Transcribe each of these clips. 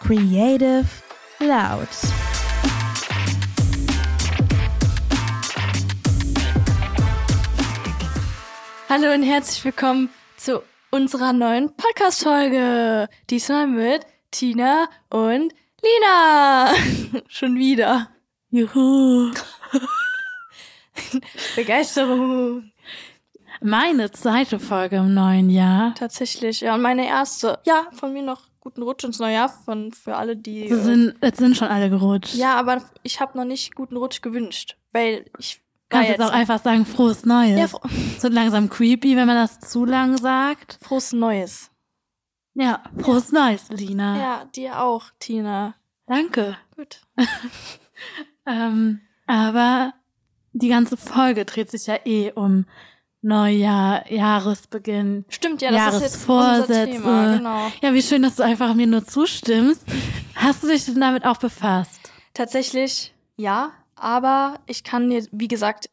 Creative Loud. Hallo und herzlich willkommen zu unserer neuen Podcast-Folge. Diesmal mit Tina und Lina. Schon wieder. Juhu. Begeisterung. Meine zweite Folge im neuen Jahr. Tatsächlich, ja. Und meine erste. Ja, von mir noch guten Rutsch ins neue Jahr von, für alle, die. Sie sind, jetzt sind schon alle gerutscht. ja, aber ich habe noch nicht guten Rutsch gewünscht, weil ich Kannst jetzt auch einfach sagen, frohes Neues. Ja, fro so langsam creepy, wenn man das zu lang sagt. frohes Neues. Ja, frohes Neues, Lina. Ja, dir auch, Tina. Danke. Gut. Ähm, aber die ganze Folge dreht sich ja eh um Neujahr, Jahresbeginn. Stimmt, ja, das ist jetzt Jahresvorsätze. Thema, genau. Ja, wie schön, dass du einfach mir nur zustimmst. Hast du dich denn damit auch befasst? Tatsächlich ja, aber ich kann dir, wie gesagt,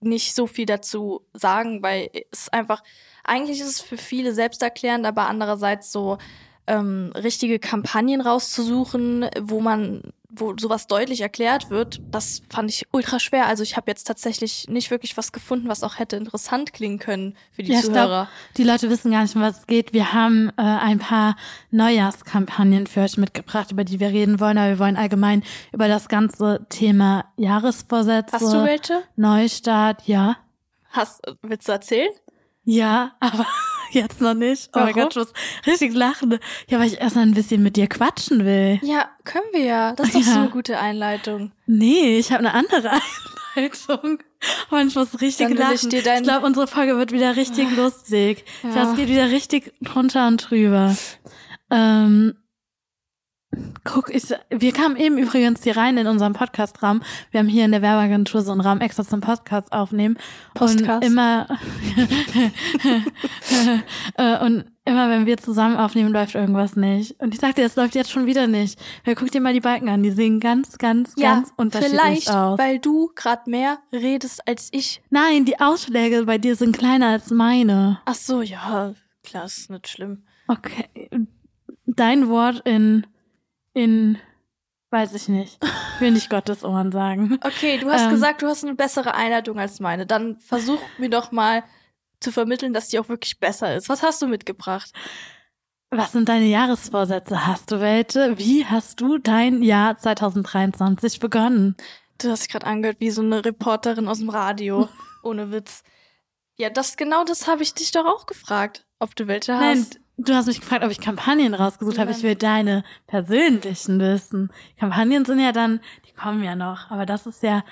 nicht so viel dazu sagen, weil es einfach, eigentlich ist es für viele selbsterklärend, aber andererseits so ähm, richtige Kampagnen rauszusuchen, wo man, wo sowas deutlich erklärt wird, das fand ich ultra schwer. Also ich habe jetzt tatsächlich nicht wirklich was gefunden, was auch hätte interessant klingen können für die Ja, Zuhörer. glaub, die Leute wissen gar nicht, um was es geht. Wir haben äh, ein paar Neujahrskampagnen für euch mitgebracht, über die wir reden wollen, aber wir wollen allgemein über das ganze Thema Jahresvorsätze, Hast du welche? Neustart, ja. Hast, willst du erzählen? Ja, aber jetzt noch nicht. Oh mein Warum? Gott, ich muss richtig lachen. Ja, weil ich erst mal ein bisschen mit dir quatschen will. Ja, können wir ja. Das ist doch so Ja. eine gute Einleitung. Nee, ich habe eine andere Einleitung. Und ich muss richtig Dann lachen. ich dein- glaube, unsere Folge wird wieder richtig lustig. Ja. Das geht wieder richtig drunter und drüber. Ähm, guck, ich, wir kamen eben übrigens hier rein in unserem Podcast-Raum. Wir haben hier in der Werbeagentur so einen Raum extra zum Podcast aufnehmen. Postcast. Und immer, äh, und immer wenn wir zusammen aufnehmen, läuft irgendwas nicht. Und ich sagte, es läuft jetzt schon wieder nicht. Weil guck dir mal die Balken an. Die sehen ganz, ganz, ganz unterschiedlich vielleicht, aus. weil du gerade mehr redest als ich. Nein, die Ausschläge bei dir sind kleiner als meine. Ach so, ja, klar, ist nicht schlimm. Okay. Dein Wort in, in, weiß ich nicht. Will nicht Gottes Ohren sagen. Okay, du hast Ähm. gesagt, du hast eine bessere Einleitung als meine. Dann versuch mir doch mal zu vermitteln, dass die auch wirklich besser ist. Was hast du mitgebracht? Was sind deine Jahresvorsätze? Hast du welche? Wie hast du dein Jahr 2023 begonnen? Du hast gerade angehört wie so eine Reporterin aus dem Radio. Ohne Witz. Ja, das genau das habe ich dich doch auch gefragt, ob du welche Nein, hast. Du hast mich gefragt, ob ich Kampagnen rausgesucht habe. Ich will deine persönlichen wissen. Kampagnen sind ja dann, die kommen ja noch. Aber das ist ja,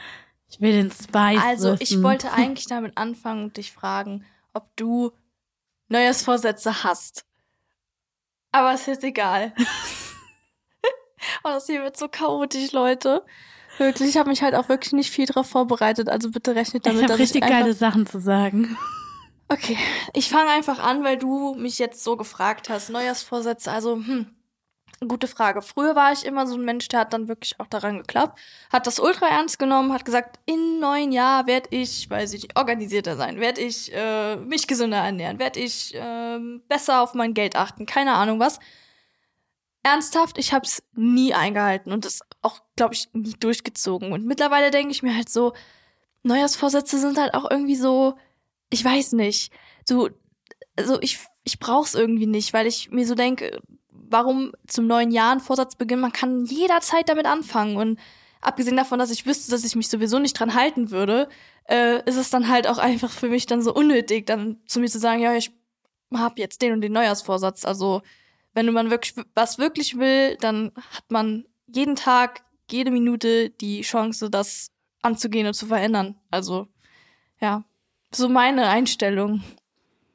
ich will den Spice Also, wissen. ich wollte eigentlich damit anfangen und dich fragen, ob du Neujahrsvorsätze hast. Aber ist jetzt egal. oh, das hier wird so chaotisch, Leute. Wirklich, ich habe mich halt auch wirklich nicht viel drauf vorbereitet, also bitte rechnet damit, ich habe dass richtig ich einfach geile Sachen zu sagen. Okay, ich fange einfach an, weil du mich jetzt so gefragt hast. Neujahrsvorsätze, also, hm, gute Frage. Früher war ich immer so ein Mensch, der hat dann wirklich auch daran geklappt, hat das ultra ernst genommen, hat gesagt, in neun Jahr werde ich, weiß ich nicht, organisierter sein, werde ich äh, mich gesünder ernähren, werde ich ähm, besser auf mein Geld achten, keine Ahnung was. Ernsthaft, ich habe es nie eingehalten und das auch, glaube ich, nie durchgezogen. Und mittlerweile denke ich mir halt so, Neujahrsvorsätze sind halt auch irgendwie so, ich weiß nicht, so, so ich, ich brauch's irgendwie nicht, weil ich mir so denke, warum zum neuen Jahr ein Vorsatz beginnen? Man kann jederzeit damit anfangen und abgesehen davon, dass ich wüsste, dass ich mich sowieso nicht dran halten würde, äh, ist es dann halt auch einfach für mich dann so unnötig, dann zu mir zu sagen, ja, ich hab jetzt den und den Neujahrsvorsatz. Also wenn man wirklich was wirklich will, dann hat man jeden Tag, jede Minute die Chance, das anzugehen und zu verändern. Also ja, so meine Einstellung.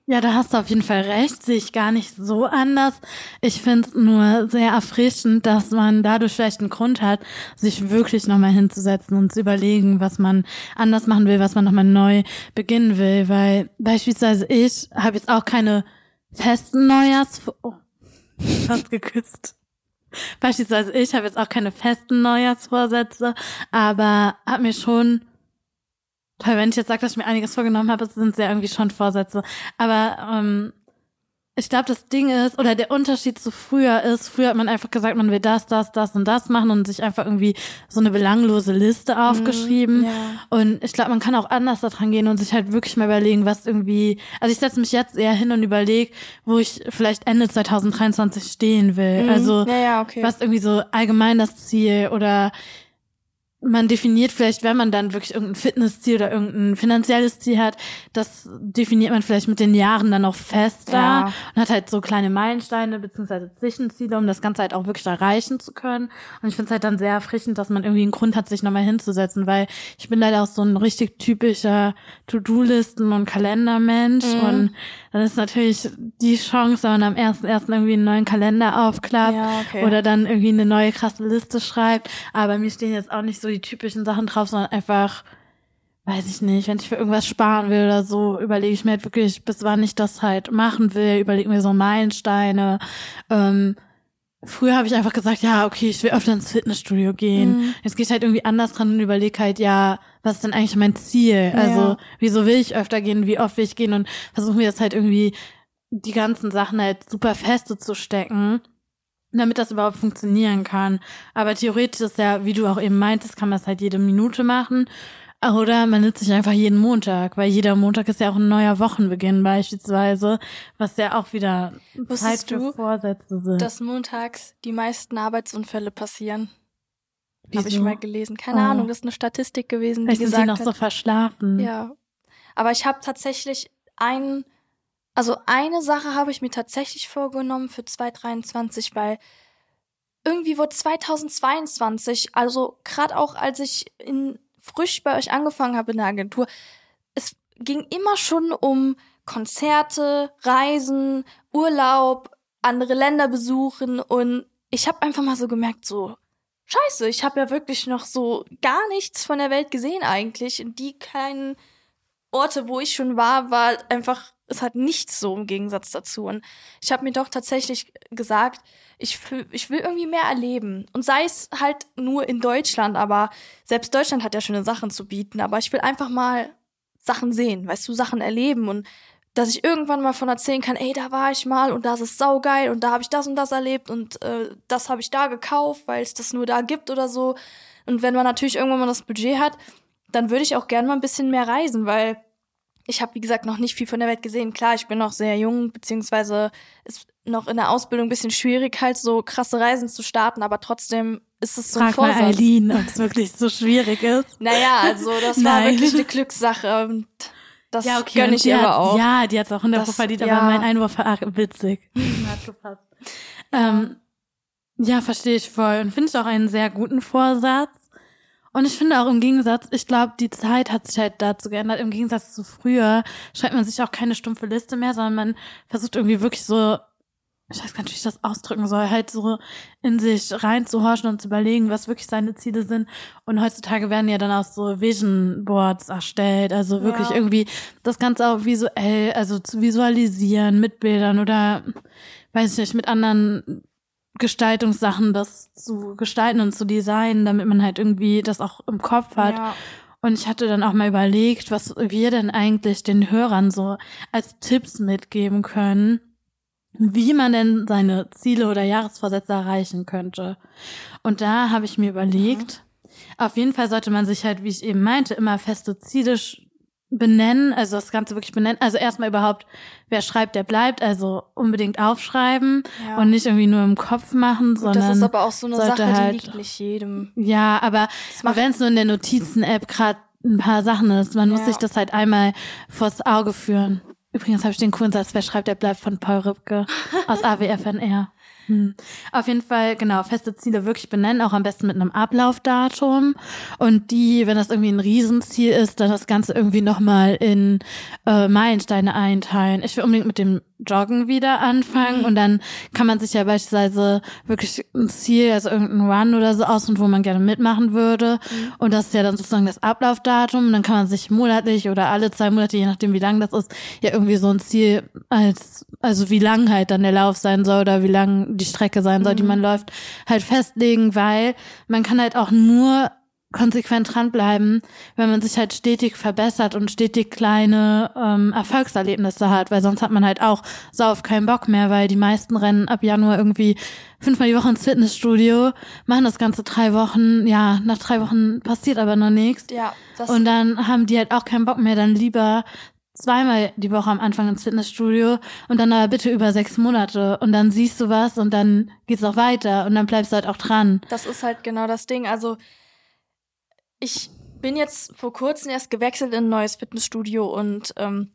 Ja, da hast du auf jeden Fall recht, sehe ich gar nicht so anders. Ich finde es nur sehr erfrischend, dass man dadurch vielleicht einen Grund hat, sich wirklich nochmal hinzusetzen und zu überlegen, was man anders machen will, was man nochmal neu beginnen will. Weil beispielsweise ich habe jetzt auch keine festen Neujahrs... Oh, fast geküsst. Beispielsweise ich habe jetzt auch keine festen Neujahrsvorsätze, aber habe mir schon Toll, wenn ich jetzt sage, dass ich mir einiges vorgenommen habe, sind es ja irgendwie schon Vorsätze. Aber ähm, ich glaube, das Ding ist, oder der Unterschied zu früher ist, früher hat man einfach gesagt, man will das, das, das und das machen und sich einfach irgendwie so eine belanglose Liste aufgeschrieben. Mhm, ja. Und ich glaube, man kann auch anders daran gehen und sich halt wirklich mal überlegen, was irgendwie, also ich setze mich jetzt eher hin und überlege, wo ich vielleicht Ende 2023 stehen will. Mhm. Also Ja, ja, okay. was irgendwie so allgemein das Ziel oder man definiert vielleicht, wenn man dann wirklich irgendein Fitnessziel oder irgendein finanzielles Ziel hat, das definiert man vielleicht mit den Jahren dann auch fester Ja. und hat halt so kleine Meilensteine beziehungsweise Zwischenziele, um das Ganze halt auch wirklich erreichen zu können. Und ich finde es halt dann sehr erfrischend, dass man irgendwie einen Grund hat, sich nochmal hinzusetzen, weil ich bin leider auch so ein richtig typischer To-Do-Listen- und Kalendermensch Mhm. und dann ist natürlich die Chance, wenn man am ersten ersten irgendwie einen neuen Kalender aufklappt Ja, okay. oder dann irgendwie eine neue krasse Liste schreibt. Aber mir stehen jetzt auch nicht so die typischen Sachen drauf, sondern einfach, weiß ich nicht, wenn ich für irgendwas sparen will oder so, überlege ich mir halt wirklich, bis wann ich das halt machen will, überlege mir so Meilensteine. Ähm, früher habe ich einfach gesagt, ja, okay, ich will öfter ins Fitnessstudio gehen. Mhm. Jetzt gehe ich halt irgendwie anders dran und überlege halt, ja, was ist denn eigentlich mein Ziel? Also, Ja. wieso will ich öfter gehen, wie oft will ich gehen und versuche mir das halt irgendwie die ganzen Sachen halt super feste zu stecken, damit das überhaupt funktionieren kann. Aber theoretisch ist ja, wie du auch eben meintest, kann man es halt jede Minute machen. Oder man nutzt sich einfach jeden Montag, weil jeder Montag ist ja auch ein neuer Wochenbeginn beispielsweise, was ja auch wieder Wusstest Zeit für du, Vorsätze sind. dass montags die meisten Arbeitsunfälle passieren. Habe ich mal gelesen. Keine Oh. Ahnung, das ist eine Statistik gewesen, die Vielleicht sind die gesagt noch hat. so verschlafen. Ja. Aber ich habe tatsächlich ein, also eine Sache habe ich mir tatsächlich vorgenommen für 2023, weil irgendwie wurde 2022, also gerade auch als ich in frisch bei euch angefangen habe in der Agentur, es ging immer schon um Konzerte, Reisen, Urlaub, andere Länder besuchen und ich habe einfach mal so gemerkt, so Scheiße, ich habe ja wirklich noch so gar nichts von der Welt gesehen eigentlich. Und die kleinen Orte, wo ich schon war, war einfach, es hat nichts so im Gegensatz dazu. Und ich habe mir doch tatsächlich gesagt, ich, ich will irgendwie mehr erleben. Und sei es halt nur in Deutschland, aber selbst Deutschland hat ja schöne Sachen zu bieten. Aber ich will einfach mal Sachen sehen, weißt du, Sachen erleben und dass ich irgendwann mal von erzählen kann, ey, da war ich mal und das ist saugeil und da habe ich das und das erlebt und äh, das habe ich da gekauft, weil es das nur da gibt oder so. Und wenn man natürlich irgendwann mal das Budget hat, dann würde ich auch gerne mal ein bisschen mehr reisen, weil ich habe, wie gesagt, noch nicht viel von der Welt gesehen. Klar, ich bin noch sehr jung, beziehungsweise ist noch in der Ausbildung ein bisschen schwierig, halt so krasse Reisen zu starten, aber trotzdem ist es so ein Frag mal Vorsatz. Eileen, ob es wirklich so schwierig ist. Naja, also das war wirklich eine Glückssache und das Ja, okay. gönne ich die ihr aber auch. Ja, die hat es auch 100 Das- verdient, ja. aber mein Einwurf war witzig. Hat gepasst. Ähm, ja, verstehe ich voll. Und finde ich auch einen sehr guten Vorsatz. Und ich finde auch im Gegensatz, ich glaube, die Zeit hat sich halt dazu geändert. Im Gegensatz zu früher schreibt man sich auch keine stumpfe Liste mehr, sondern man versucht irgendwie wirklich so, ich weiß gar nicht, wie ich das ausdrücken soll, halt so in sich reinzuhorchen und zu überlegen, was wirklich seine Ziele sind. Und heutzutage werden ja dann auch so Vision Boards erstellt, also wirklich Ja. irgendwie das Ganze auch visuell, also zu visualisieren mit Bildern oder weiß ich nicht, mit anderen Gestaltungssachen das zu gestalten und zu designen, damit man halt irgendwie das auch im Kopf hat. Ja. Und ich hatte dann auch mal überlegt, was wir denn eigentlich den Hörern so als Tipps mitgeben können, wie man denn seine Ziele oder Jahresvorsätze erreichen könnte. Und da habe ich mir überlegt, auf jeden Fall sollte man sich halt, wie ich eben meinte, immer feste Ziele benennen, also das Ganze wirklich benennen. Also erstmal überhaupt, wer schreibt, der bleibt, also unbedingt aufschreiben Ja. und nicht irgendwie nur im Kopf machen, Gut, sondern das ist aber auch so eine Sache, halt- die liegt nicht jedem. ja, aber wenn es nur in der Notizen-App gerade ein paar Sachen ist, man muss Ja. sich das halt einmal vors Auge führen. Übrigens habe ich den coolen Satz, wer schreibt, der bleibt von Paul Rübke aus AWFNR. Hm. Auf jeden Fall, genau, feste Ziele wirklich benennen, auch am besten mit einem Ablaufdatum. Und die, wenn das irgendwie ein Riesenziel ist, dann das Ganze irgendwie nochmal in äh, Meilensteine einteilen. Ich will unbedingt mit dem Joggen wieder anfangen. Und dann kann man sich ja beispielsweise wirklich ein Ziel, also irgendein Run oder so aussuchen, wo man gerne mitmachen würde. Und das ist ja dann sozusagen das Ablaufdatum. Und dann kann man sich monatlich oder alle zwei Monate, je nachdem wie lang das ist, ja irgendwie so ein Ziel als, also wie lang halt dann der Lauf sein soll oder wie lang die Strecke sein soll, die man läuft, halt festlegen, weil man kann halt auch nur konsequent dranbleiben, wenn man sich halt stetig verbessert und stetig kleine ähm, Erfolgserlebnisse hat, weil sonst hat man halt auch so auf keinen Bock mehr, weil die meisten rennen ab Januar irgendwie fünfmal die Woche ins Fitnessstudio, machen das Ganze drei Wochen, ja, nach drei Wochen passiert aber noch nichts. Ja, das Und dann haben die halt auch keinen Bock mehr, dann lieber zweimal die Woche am Anfang ins Fitnessstudio und dann aber bitte über sechs Monate und dann siehst du was und dann geht's auch weiter und dann bleibst du halt auch dran. Das ist halt genau das Ding. Also ich bin jetzt vor kurzem erst gewechselt in ein neues Fitnessstudio und ähm,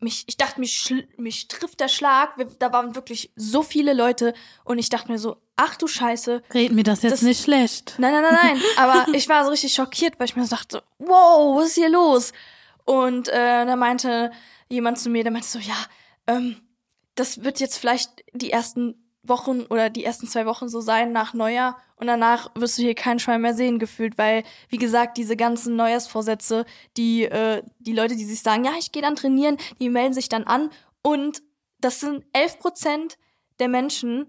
mich, ich dachte, mich, mich trifft der Schlag. Wir, da waren wirklich so viele Leute und ich dachte mir so, ach du Scheiße. Red mir das jetzt Das- nicht schlecht. Nein, nein, nein, nein. Aber ich war so richtig schockiert, weil ich mir so dachte, wow, was ist hier los? Und äh, da meinte jemand zu mir, der meinte so, ja, ähm, das wird jetzt vielleicht die ersten Wochen oder die ersten zwei Wochen so sein nach Neujahr und danach wirst du hier keinen Schwein mehr sehen gefühlt, weil, wie gesagt, diese ganzen Neujahrsvorsätze, die, äh, die Leute, die sich sagen, ja, ich gehe dann trainieren, die melden sich dann an und das sind 11 Prozent der Menschen,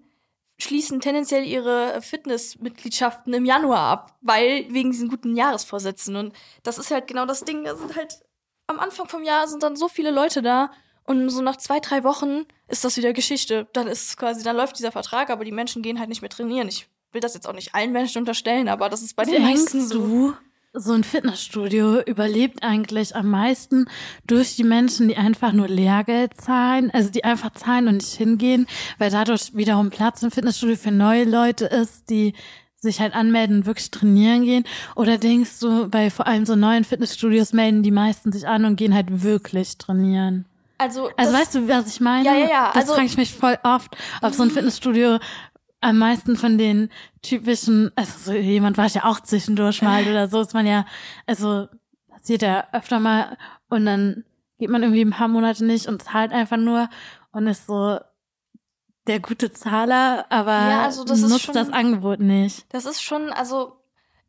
schließen tendenziell ihre Fitnessmitgliedschaften im Januar ab, weil wegen diesen guten Jahresvorsätzen. Und das ist halt genau das Ding. Da sind halt am Anfang vom Jahr sind dann so viele Leute da und so nach zwei, drei Wochen ist das wieder Geschichte. Dann ist quasi, dann läuft dieser Vertrag, aber die Menschen gehen halt nicht mehr trainieren. Ich will das jetzt auch nicht allen Menschen unterstellen, aber das ist bei den meisten Denkst so. du, so ein Fitnessstudio überlebt eigentlich am meisten durch die Menschen, die einfach nur Lehrgeld zahlen, also die einfach zahlen und nicht hingehen, weil dadurch wiederum Platz im Fitnessstudio für neue Leute ist, die sich halt anmelden und wirklich trainieren gehen? Oder denkst du, bei vor allem so neuen Fitnessstudios melden die meisten sich an und gehen halt wirklich trainieren? Also, Also das- weißt du, was ich meine? Ja, ja, ja, Das also- frage ich mich voll oft, ob so ein Fitnessstudio am meisten von den typischen, also so jemand war ich ja auch zwischendurch mal oder so, ist man ja, also passiert ja öfter mal und dann geht man irgendwie ein paar Monate nicht und zahlt einfach nur und ist so der gute Zahler, aber Ja, also das ist nutzt schon- das Angebot nicht. Das ist schon, also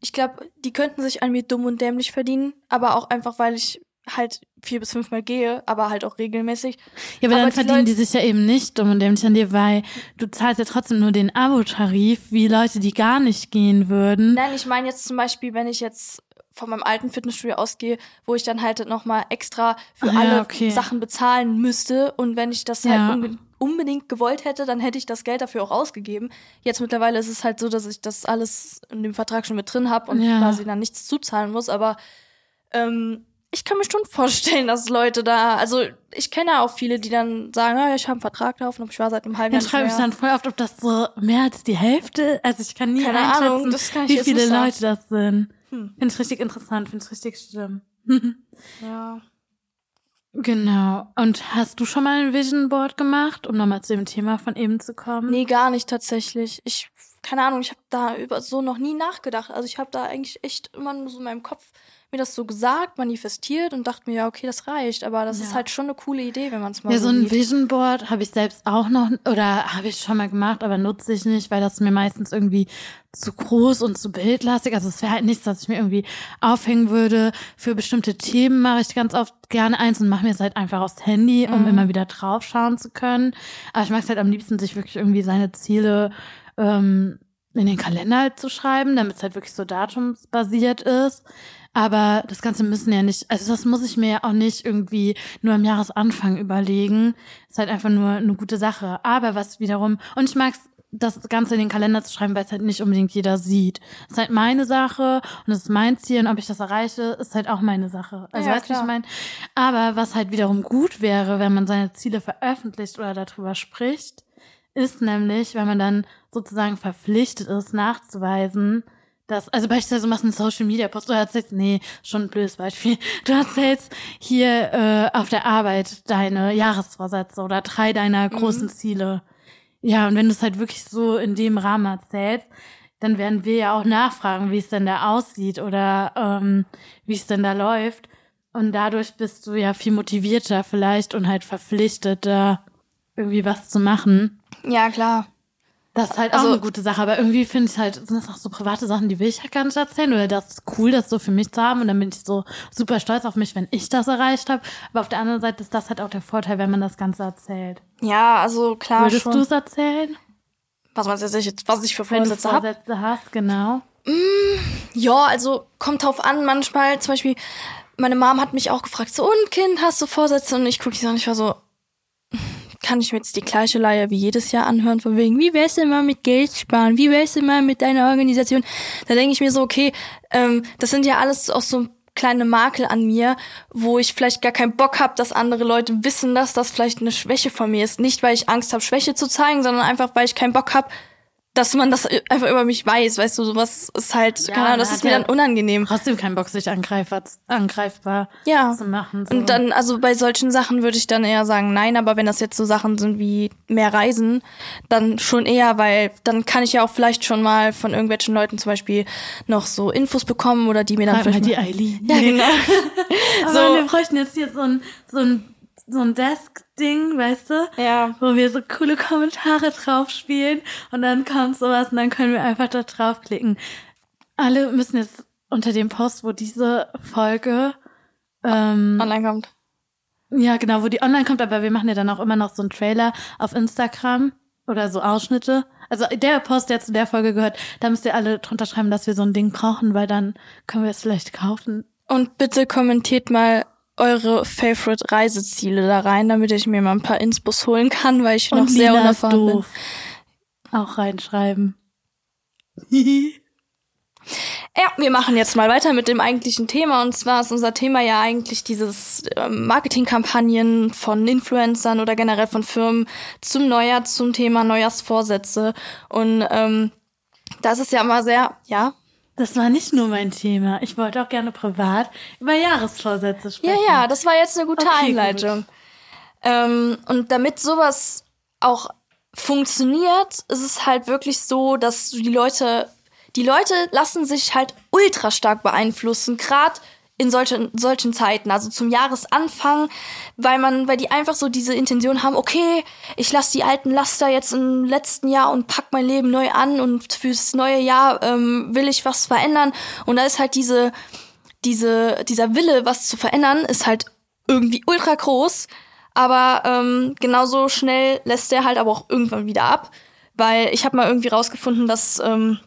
ich glaube, die könnten sich an mir dumm und dämlich verdienen, aber auch einfach, weil ich halt vier bis fünfmal gehe, aber halt auch regelmäßig. Ja, aber, Aber dann die verdienen Leute- die sich ja eben nicht dumm und dämlich an dir, weil du zahlst ja trotzdem nur den Abo-Tarif, wie Leute, die gar nicht gehen würden. Nein, ich meine jetzt zum Beispiel, wenn ich jetzt von meinem alten Fitnessstudio ausgehe, wo ich dann halt nochmal extra für Ah, ja, alle okay. Sachen bezahlen müsste und wenn ich das Ja. halt unbe unbedingt gewollt hätte, dann hätte ich das Geld dafür auch ausgegeben. Jetzt mittlerweile ist es halt so, dass ich das alles in dem Vertrag schon mit drin habe und Ja. quasi dann nichts zuzahlen muss, aber ähm, ich kann mir schon vorstellen, dass Leute da, also ich kenne auch viele, die dann sagen, ja, ich habe einen Vertrag laufen, aber ich war seit einem halben Dann Jahr nicht frage ich dann voll oft, ob das so mehr als die Hälfte, also ich kann nie Keine Ahnung, das kann ich wie viele nicht sagen. Leute das sind. Hm. Finde ich richtig interessant, finde ich richtig schlimm. Ja. genau. Und hast du schon mal ein Vision Board gemacht, um nochmal zu dem Thema von eben zu kommen? Nee, gar nicht tatsächlich. Ich, keine Ahnung, ich habe da über so noch nie nachgedacht. Also ich habe da eigentlich echt immer nur so in meinem Kopf mir das so gesagt, manifestiert und dachte mir, ja, okay, das reicht. Aber das ist Ja. halt schon eine coole Idee, wenn man es mal Ja, so so ein sieht. Vision Board habe ich selbst auch noch oder habe ich schon mal gemacht, aber nutze ich nicht, weil das mir meistens irgendwie zu groß und zu bildlastig. Also es wäre halt nichts, was ich mir irgendwie aufhängen würde. Für bestimmte Themen mache ich ganz oft gerne eins und mache mir es halt einfach aufs Handy, um Mhm. immer wieder drauf schauen zu können. Aber ich mag es halt am liebsten, sich wirklich irgendwie seine Ziele ähm, in den Kalender halt zu schreiben, damit es halt wirklich so datumsbasiert ist. Aber das Ganze müssen ja nicht, also das muss ich mir ja auch nicht irgendwie nur am Jahresanfang überlegen. Ist halt einfach nur eine gute Sache. Aber was wiederum, und ich mag's, das Ganze in den Kalender zu schreiben, weil es halt nicht unbedingt jeder sieht. ist halt meine Sache und es ist mein Ziel und ob ich das erreiche, ist halt auch meine Sache. Also Ja, weißt du, wie ich meine? Aber was halt wiederum gut wäre, wenn man seine Ziele veröffentlicht oder darüber spricht, ist nämlich, wenn man dann sozusagen verpflichtet ist, nachzuweisen, dass, also beispielsweise du machst einen Social Media Post, du erzählst, nee, schon ein blödes Beispiel, du erzählst hier äh, auf der Arbeit deine Jahresvorsätze oder drei deiner großen Ziele. Ja, und wenn du es halt wirklich so in dem Rahmen erzählst, dann werden wir ja auch nachfragen, wie es denn da aussieht oder ähm, wie es denn da läuft. Und dadurch bist du ja viel motivierter vielleicht und halt verpflichtet, da irgendwie was zu machen. Ja, klar. Das ist halt Also- auch eine gute Sache, aber irgendwie finde ich halt, sind das auch so private Sachen, die will ich halt gar nicht erzählen oder das ist cool, das so für mich zu haben und dann bin ich so super stolz auf mich, wenn ich das erreicht habe. Aber auf der anderen Seite ist das halt auch der Vorteil, wenn man das Ganze erzählt. Ja, also klar Würdest du es erzählen? was man jetzt, was ich für Wenn du Vorsätze habe. Vorsätze hast, genau. Mm, ja, also kommt drauf an, manchmal, zum Beispiel, meine Mom hat mich auch gefragt, so, und Kind, hast du Vorsätze? Und ich gucke die so und ich war so, kann ich mir jetzt die gleiche Leier wie jedes Jahr anhören, von wegen, wie wär's denn mal mit Geld sparen? Wie wär's denn mal mit deiner Organisation? Da denke ich mir so, okay, ähm, das sind ja alles auch so kleine Makel an mir, wo ich vielleicht gar keinen Bock habe, dass andere Leute wissen, dass das vielleicht eine Schwäche von mir ist. Nicht, weil ich Angst habe, Schwäche zu zeigen, sondern einfach, weil ich keinen Bock habe, dass man das einfach über mich weiß, weißt du, sowas ist halt, ja, keine Ahnung, das ist mir dann unangenehm. Trotzdem keinen Bock, sich angreifbar, angreifbar ja. zu machen. So. Und dann, also bei solchen Sachen würde ich dann eher sagen, nein, aber wenn das jetzt so Sachen sind wie mehr Reisen, dann schon eher, weil dann kann ich ja auch vielleicht schon mal von irgendwelchen Leuten zum Beispiel noch so Infos bekommen oder die mir dann Frag vielleicht. Mal die Eileen. Ja, genau. aber so. wir bräuchten jetzt hier so ein, so ein so ein Desk-Ding, weißt du? Ja. Wo wir so coole Kommentare drauf spielen und dann kommt sowas und dann können wir einfach da draufklicken. Alle müssen jetzt unter dem Post, wo diese Folge ähm, online kommt. Ja, genau, wo die online kommt, aber wir machen ja dann auch immer noch so einen Trailer auf Instagram oder so Ausschnitte. Also der Post, der zu der Folge gehört, da müsst ihr alle drunter schreiben, dass wir so ein Ding brauchen, weil dann können wir es vielleicht kaufen. Und bitte kommentiert mal eure Favorite Reiseziele da rein, damit ich mir mal ein paar Inspos holen kann, weil ich Und noch sehr unerfahren bin. Auch reinschreiben. Ja, wir machen jetzt mal weiter mit dem eigentlichen Thema. Und zwar ist unser Thema ja eigentlich dieses ähm, Marketingkampagnen von Influencern oder generell von Firmen zum Neujahr, zum Thema Neujahrsvorsätze. Und ähm, das ist ja immer sehr, ja. Das war nicht nur mein Thema. Ich wollte auch gerne privat über Jahresvorsätze sprechen. Ja, ja, das war jetzt eine gute okay, Einleitung. Gut. Ähm, und damit sowas auch funktioniert, ist es halt wirklich so, dass die Leute, die Leute lassen sich halt ultra stark beeinflussen, gerade in solchen, solchen Zeiten, also zum Jahresanfang, weil man, weil die einfach so diese Intention haben, okay, ich lasse die alten Laster jetzt im letzten Jahr und pack mein Leben neu an und fürs neue Jahr ähm, will ich was verändern. Und da ist halt diese, diese, dieser Wille, was zu verändern, ist halt irgendwie ultra groß. Aber ähm, genauso schnell lässt der halt aber auch irgendwann wieder ab. Weil ich habe mal irgendwie rausgefunden, dass ähm,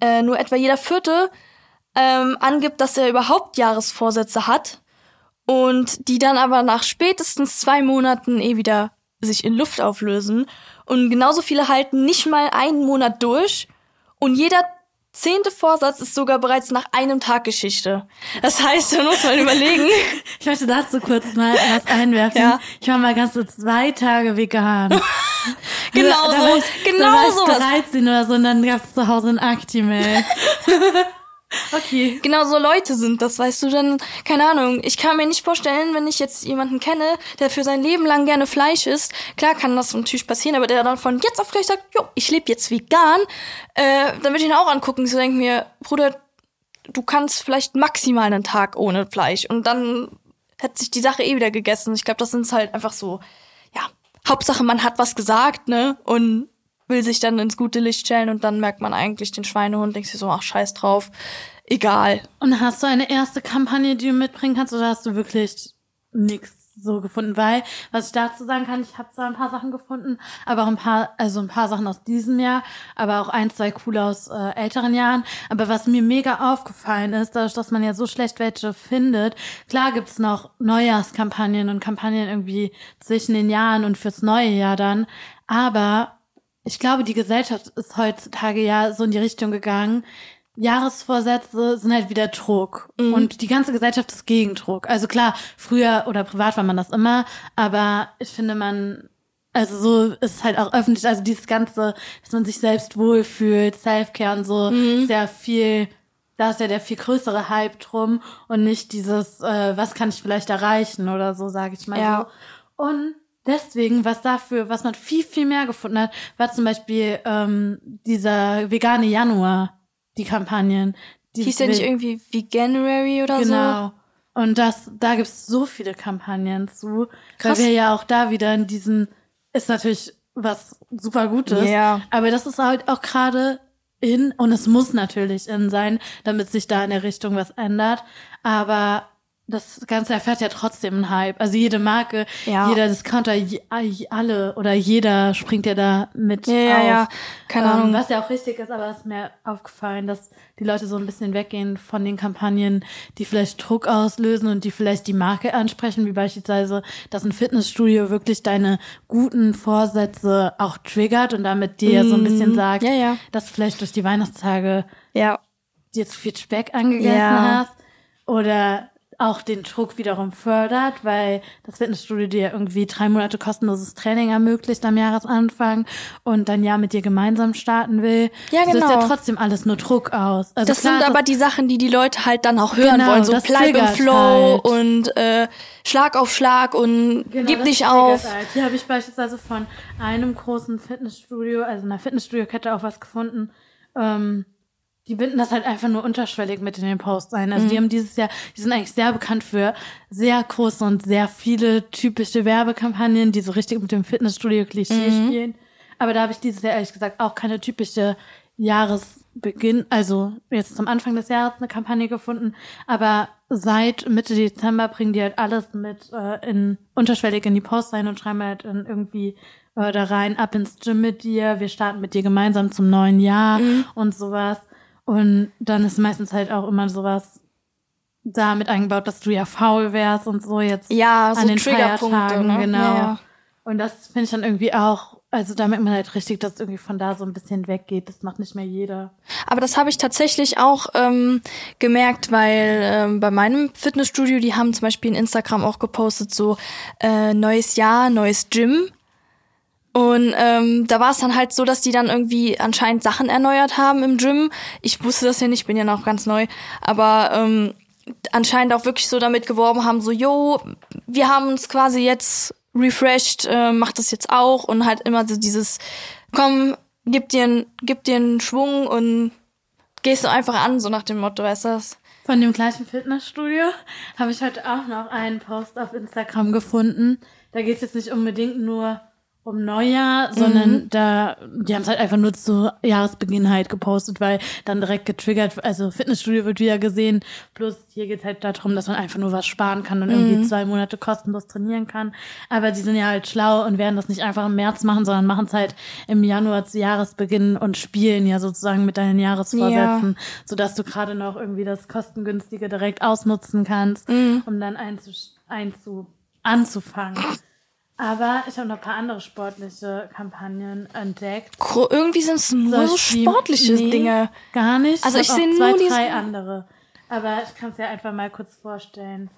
äh, nur etwa jeder Vierte ähm, angibt, dass er überhaupt Jahresvorsätze hat und die dann aber nach spätestens zwei Monaten eh wieder sich in Luft auflösen. Und genauso viele halten nicht mal einen Monat durch und jeder zehnte Vorsatz ist sogar bereits nach einem Tag Geschichte. Das heißt, da muss man überlegen. Ich möchte dazu kurz mal was einwerfen. Ja. Ich war mal ganz so zwei Tage vegan. genau da, so, genau so. 13 oder so und dann gab es zu Hause ein Actimel. Okay. Genau so Leute sind das, weißt du, dann, keine Ahnung, ich kann mir nicht vorstellen, wenn ich jetzt jemanden kenne, der für sein Leben lang gerne Fleisch isst, klar kann das natürlich passieren, aber der dann von jetzt auf gleich sagt, jo, ich lebe jetzt vegan, äh, dann würde ich ihn auch angucken, so denke mir, Bruder, du kannst vielleicht maximal einen Tag ohne Fleisch und dann hat sich die Sache eh wieder gegessen. Ich glaube, das sind halt einfach so, ja, Hauptsache man hat was gesagt, ne, und will sich dann ins gute Licht stellen und dann merkt man eigentlich den Schweinehund, denkt sich so, ach scheiß drauf, egal. Und hast du eine erste Kampagne, die du mitbringen kannst, oder hast du wirklich nichts so gefunden? Weil, was ich dazu sagen kann, ich habe zwar ein paar Sachen gefunden, aber auch ein paar, also ein paar Sachen aus diesem Jahr, aber auch ein, zwei coole aus äh, älteren Jahren. Aber was mir mega aufgefallen ist, dadurch, dass man ja so schlecht welche findet, klar gibt's noch Neujahrskampagnen und Kampagnen irgendwie zwischen den Jahren und fürs neue Jahr dann, aber ich glaube, die Gesellschaft ist heutzutage ja so in die Richtung gegangen. Jahresvorsätze sind halt wieder Druck. Mhm. Und die ganze Gesellschaft ist gegen Druck. Also klar, früher oder privat war man das immer, aber ich finde, man, also so ist halt auch öffentlich, also dieses Ganze, dass man sich selbst wohlfühlt, Selfcare und so, mhm. sehr viel, da ist ja der viel größere Hype drum und nicht dieses, äh, was kann ich vielleicht erreichen oder so, sage ich mal ja. so. Und Deswegen, was dafür, was man viel, viel mehr gefunden hat, war zum Beispiel ähm, dieser vegane Januar, die Kampagnen. Die Hieß der nicht irgendwie Veganuary oder genau. so? Genau. Und das, da gibt's so viele Kampagnen zu, Krass. weil wir ja auch da wieder in diesen, ist natürlich was super Gutes, ja. aber das ist halt auch gerade in, und es muss natürlich in sein, damit sich da in der Richtung was ändert, aber das Ganze erfährt ja trotzdem einen Hype. Also jede Marke, Ja. jeder Discounter, je- alle oder jeder springt ja da mit Ja, ja, auf. ja. Keine ähm, Ahnung. Was ja auch richtig ist, aber es ist mir aufgefallen, dass die Leute so ein bisschen weggehen von den Kampagnen, die vielleicht Druck auslösen und die vielleicht die Marke ansprechen, wie beispielsweise, dass ein Fitnessstudio wirklich deine guten Vorsätze auch triggert und damit dir so ein bisschen sagt, Mm, ja, ja. dass du vielleicht durch die Weihnachtstage Ja. dir zu viel Speck angegessen Ja. hast oder auch den Druck wiederum fördert, weil das Fitnessstudio dir irgendwie drei Monate kostenloses Training ermöglicht am Jahresanfang und dann ja mit dir gemeinsam starten will. Ja, Das ist ja genau. trotzdem alles nur Druck aus. Also Das klar sind aber die Sachen, die die Leute halt dann auch hören Genau, wollen. So bleib im triggert Flow halt. und äh, Schlag auf Schlag und Genau, gib nicht auf. Halt. Hier habe ich beispielsweise von einem großen Fitnessstudio, also einer Fitnessstudio-Kette auch was gefunden. Ähm, die binden das halt einfach nur unterschwellig mit in den Post ein. Also die Mhm. haben dieses Jahr, die sind eigentlich sehr bekannt für sehr große und sehr viele typische Werbekampagnen, die so richtig mit dem Fitnessstudio-Klischee Mhm. spielen. Aber da habe ich dieses Jahr ehrlich gesagt auch keine typische Jahresbeginn, also jetzt zum Anfang des Jahres eine Kampagne gefunden. Aber seit Mitte Dezember bringen die halt alles mit äh, in unterschwellig in die Post rein und schreiben halt dann irgendwie äh, da rein, ab ins Gym mit dir, wir starten mit dir gemeinsam zum neuen Jahr und sowas. Und dann ist meistens halt auch immer sowas da mit eingebaut, dass du ja faul wärst und so jetzt Ja, so an den Feiertagen, ne? genau. Ja, ja. Und das finde ich dann irgendwie auch, also da merkt man halt richtig, dass irgendwie von da so ein bisschen weggeht. Das macht nicht mehr jeder. Aber das habe ich tatsächlich auch ähm, gemerkt, weil ähm, bei meinem Fitnessstudio, die haben zum Beispiel in Instagram auch gepostet, so äh, neues Jahr, neues Gym. Und ähm, da war es dann halt so, dass die dann irgendwie anscheinend Sachen erneuert haben im Gym. Ich wusste das ja nicht, ich bin ja noch ganz neu. Aber ähm, anscheinend auch wirklich so damit geworben haben, so, jo, wir haben uns quasi jetzt refreshed, äh, macht das jetzt auch. Und halt immer so dieses, komm, gib dir, n- gib dir einen Schwung und gehst du einfach an, so nach dem Motto, weißt du das? Von dem gleichen Fitnessstudio habe ich heute auch noch einen Post auf Instagram gefunden. Da geht es jetzt nicht unbedingt nur um Neujahr, sondern da, die haben es halt einfach nur zu Jahresbeginn halt gepostet, weil dann direkt getriggert, also Fitnessstudio wird wieder gesehen, plus hier geht es halt darum, dass man einfach nur was sparen kann und irgendwie zwei Monate kostenlos trainieren kann. Aber die sind ja halt schlau und werden das nicht einfach im März machen, sondern machen es halt im Januar zu Jahresbeginn und spielen ja sozusagen mit deinen Jahresvorsätzen, sodass du gerade noch irgendwie das kostengünstige direkt ausnutzen kannst, um dann einzu, einzu, anzufangen. Aber ich habe noch ein paar andere sportliche Kampagnen entdeckt. Gro- Irgendwie sind es nur so ich die- sportliche Nee, Dinge. Gar nicht. Also ich auch seh zwei, nur diese- drei andere. Aber ich kann es ja einfach mal kurz vorstellen.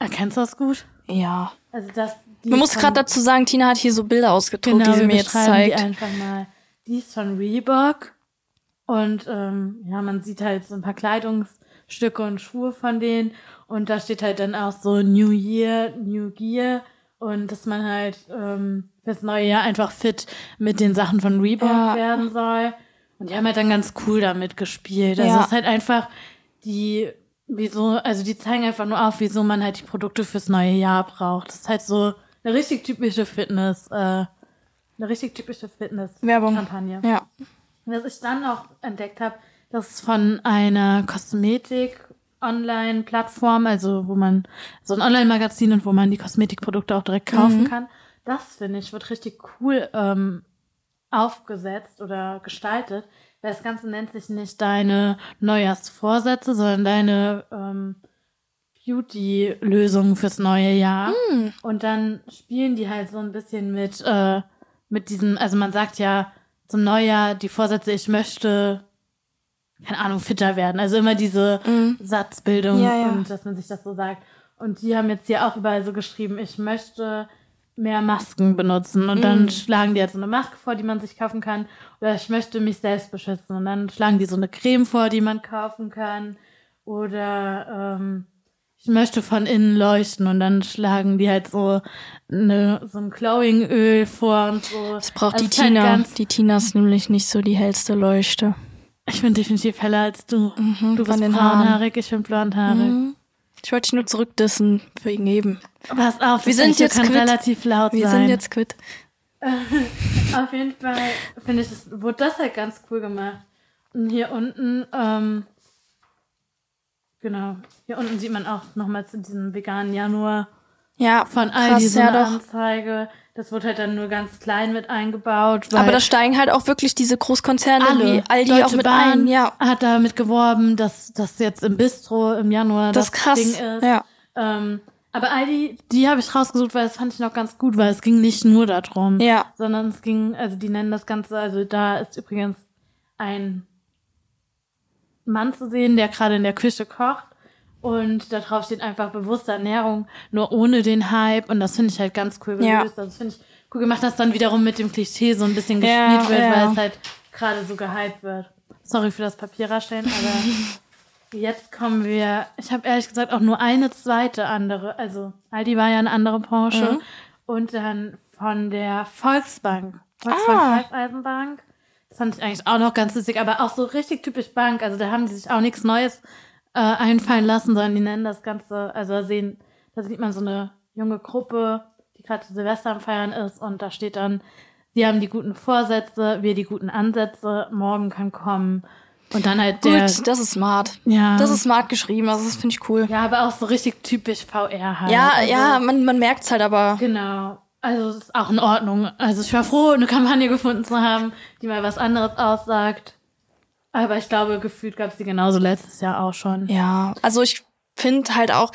Erkennst du das gut? Ja. Also das. die Man muss gerade dazu sagen, Tina hat hier so Bilder ausgedruckt, genau, die sie mir jetzt zeigt. Die einfach mal. Die ist von Reebok. Und ähm, ja, man sieht halt so ein paar Kleidungsstücke und Schuhe von denen. Und da steht halt dann auch so New Year, New Gear. Und dass man halt ähm, fürs neue Jahr einfach fit mit den Sachen von Reebok Ja. werden soll. Und die haben halt dann ganz cool damit gespielt. Also Ja. es ist halt einfach die, wieso, also die zeigen einfach nur auf, wieso man halt die Produkte fürs neue Jahr braucht. Das ist halt so eine richtig typische Fitness, äh, eine richtig typische Werbung. Fitness-Kampagne. Ja. Was ich dann noch entdeckt habe, das ist von einer Kosmetik-Online-Plattform, also wo man so ein Online-Magazin und wo man die Kosmetikprodukte auch direkt kaufen kann. Das finde ich wird richtig cool ähm, aufgesetzt oder gestaltet. Weil das Ganze nennt sich nicht deine Neujahrsvorsätze, sondern deine ähm, Beauty-Lösungen fürs neue Jahr. Und dann spielen die halt so ein bisschen mit, äh, mit diesem, also man sagt ja zum Neujahr die Vorsätze, ich möchte, keine Ahnung, fitter werden. Also immer diese Satzbildung Mhm. Ja, ja. und dass man sich das so sagt. Und die haben jetzt hier auch überall so geschrieben, ich möchte mehr Masken benutzen. Und Mhm. dann schlagen die halt so eine Maske vor, die man sich kaufen kann. Oder ich möchte mich selbst beschützen. Und dann schlagen die so eine Creme vor, die man kaufen kann. Oder ähm, ich möchte von innen leuchten. Und dann schlagen die halt so, eine, so ein Glowing-Öl vor und so. Das braucht Also die halt Tina. ganz- die Tina ist nämlich nicht so die hellste Leuchte. Ich bin definitiv heller als du. du Mhm, von bist braunhaarig, ich bin blondhaarig. Mhm. Ich wollte dich nur zurückdissen wegen eben. Pass auf, Wir das sind jetzt quitt. relativ laut Wir sein. sind jetzt quitt. Auf jeden Fall finde ich, es wurde das halt ganz cool gemacht. Und hier unten, ähm, Genau. Hier unten sieht man auch nochmal zu diesem veganen Januar Ja, von Aldi krass, so ja doch. Anzeige. Das wird halt dann nur ganz klein mit eingebaut. Aber da steigen halt auch wirklich diese Großkonzerne alle. wie Aldi Deutsche auch mit Bahn ein. Ja, hat damit geworben, dass das jetzt im Bistro im Januar das das, ist krass. Ding ist. Ja. Ähm, aber Aldi, die habe ich rausgesucht, weil das fand ich noch ganz gut, weil es ging nicht nur darum, Ja. sondern es ging, also die nennen das Ganze, also da ist übrigens ein Mann zu sehen, der gerade in der Küche kocht und da drauf steht einfach bewusste Ernährung, nur ohne den Hype und das finde ich halt ganz cool Ja. gelöst. Das finde ich cool gemacht, dass dann wiederum mit dem Klischee so ein bisschen gespielt Ja, wird, ja. weil es halt gerade so gehypt wird. Sorry für das Papierrascheln, aber jetzt kommen wir, ich habe ehrlich gesagt auch nur eine zweite andere, also Aldi war ja eine andere Branche Mhm. und dann von der Volksbank, Volksbank Ah. Raiffeisenbank. Das fand ich eigentlich auch noch ganz lustig, aber auch so richtig typisch Bank. Also da haben die sich auch nichts Neues äh, einfallen lassen, sondern die nennen das Ganze, also da sehen, da sieht man so eine junge Gruppe, die gerade Silvester am Feiern ist und da steht dann, wir haben die guten Vorsätze, wir die guten Ansätze, morgen kann kommen. Und dann halt der, Gut, das ist smart. ja, Das ist smart geschrieben, also das finde ich cool. ja, aber auch so richtig typisch VR halt. Ja, also, ja, man, man merkt es halt aber. Genau. Also es ist auch in Ordnung. Also ich war froh, eine Kampagne gefunden zu haben, die mal was anderes aussagt. Aber ich glaube, gefühlt gab es die genauso letztes Jahr auch schon. Ja, also ich finde halt auch,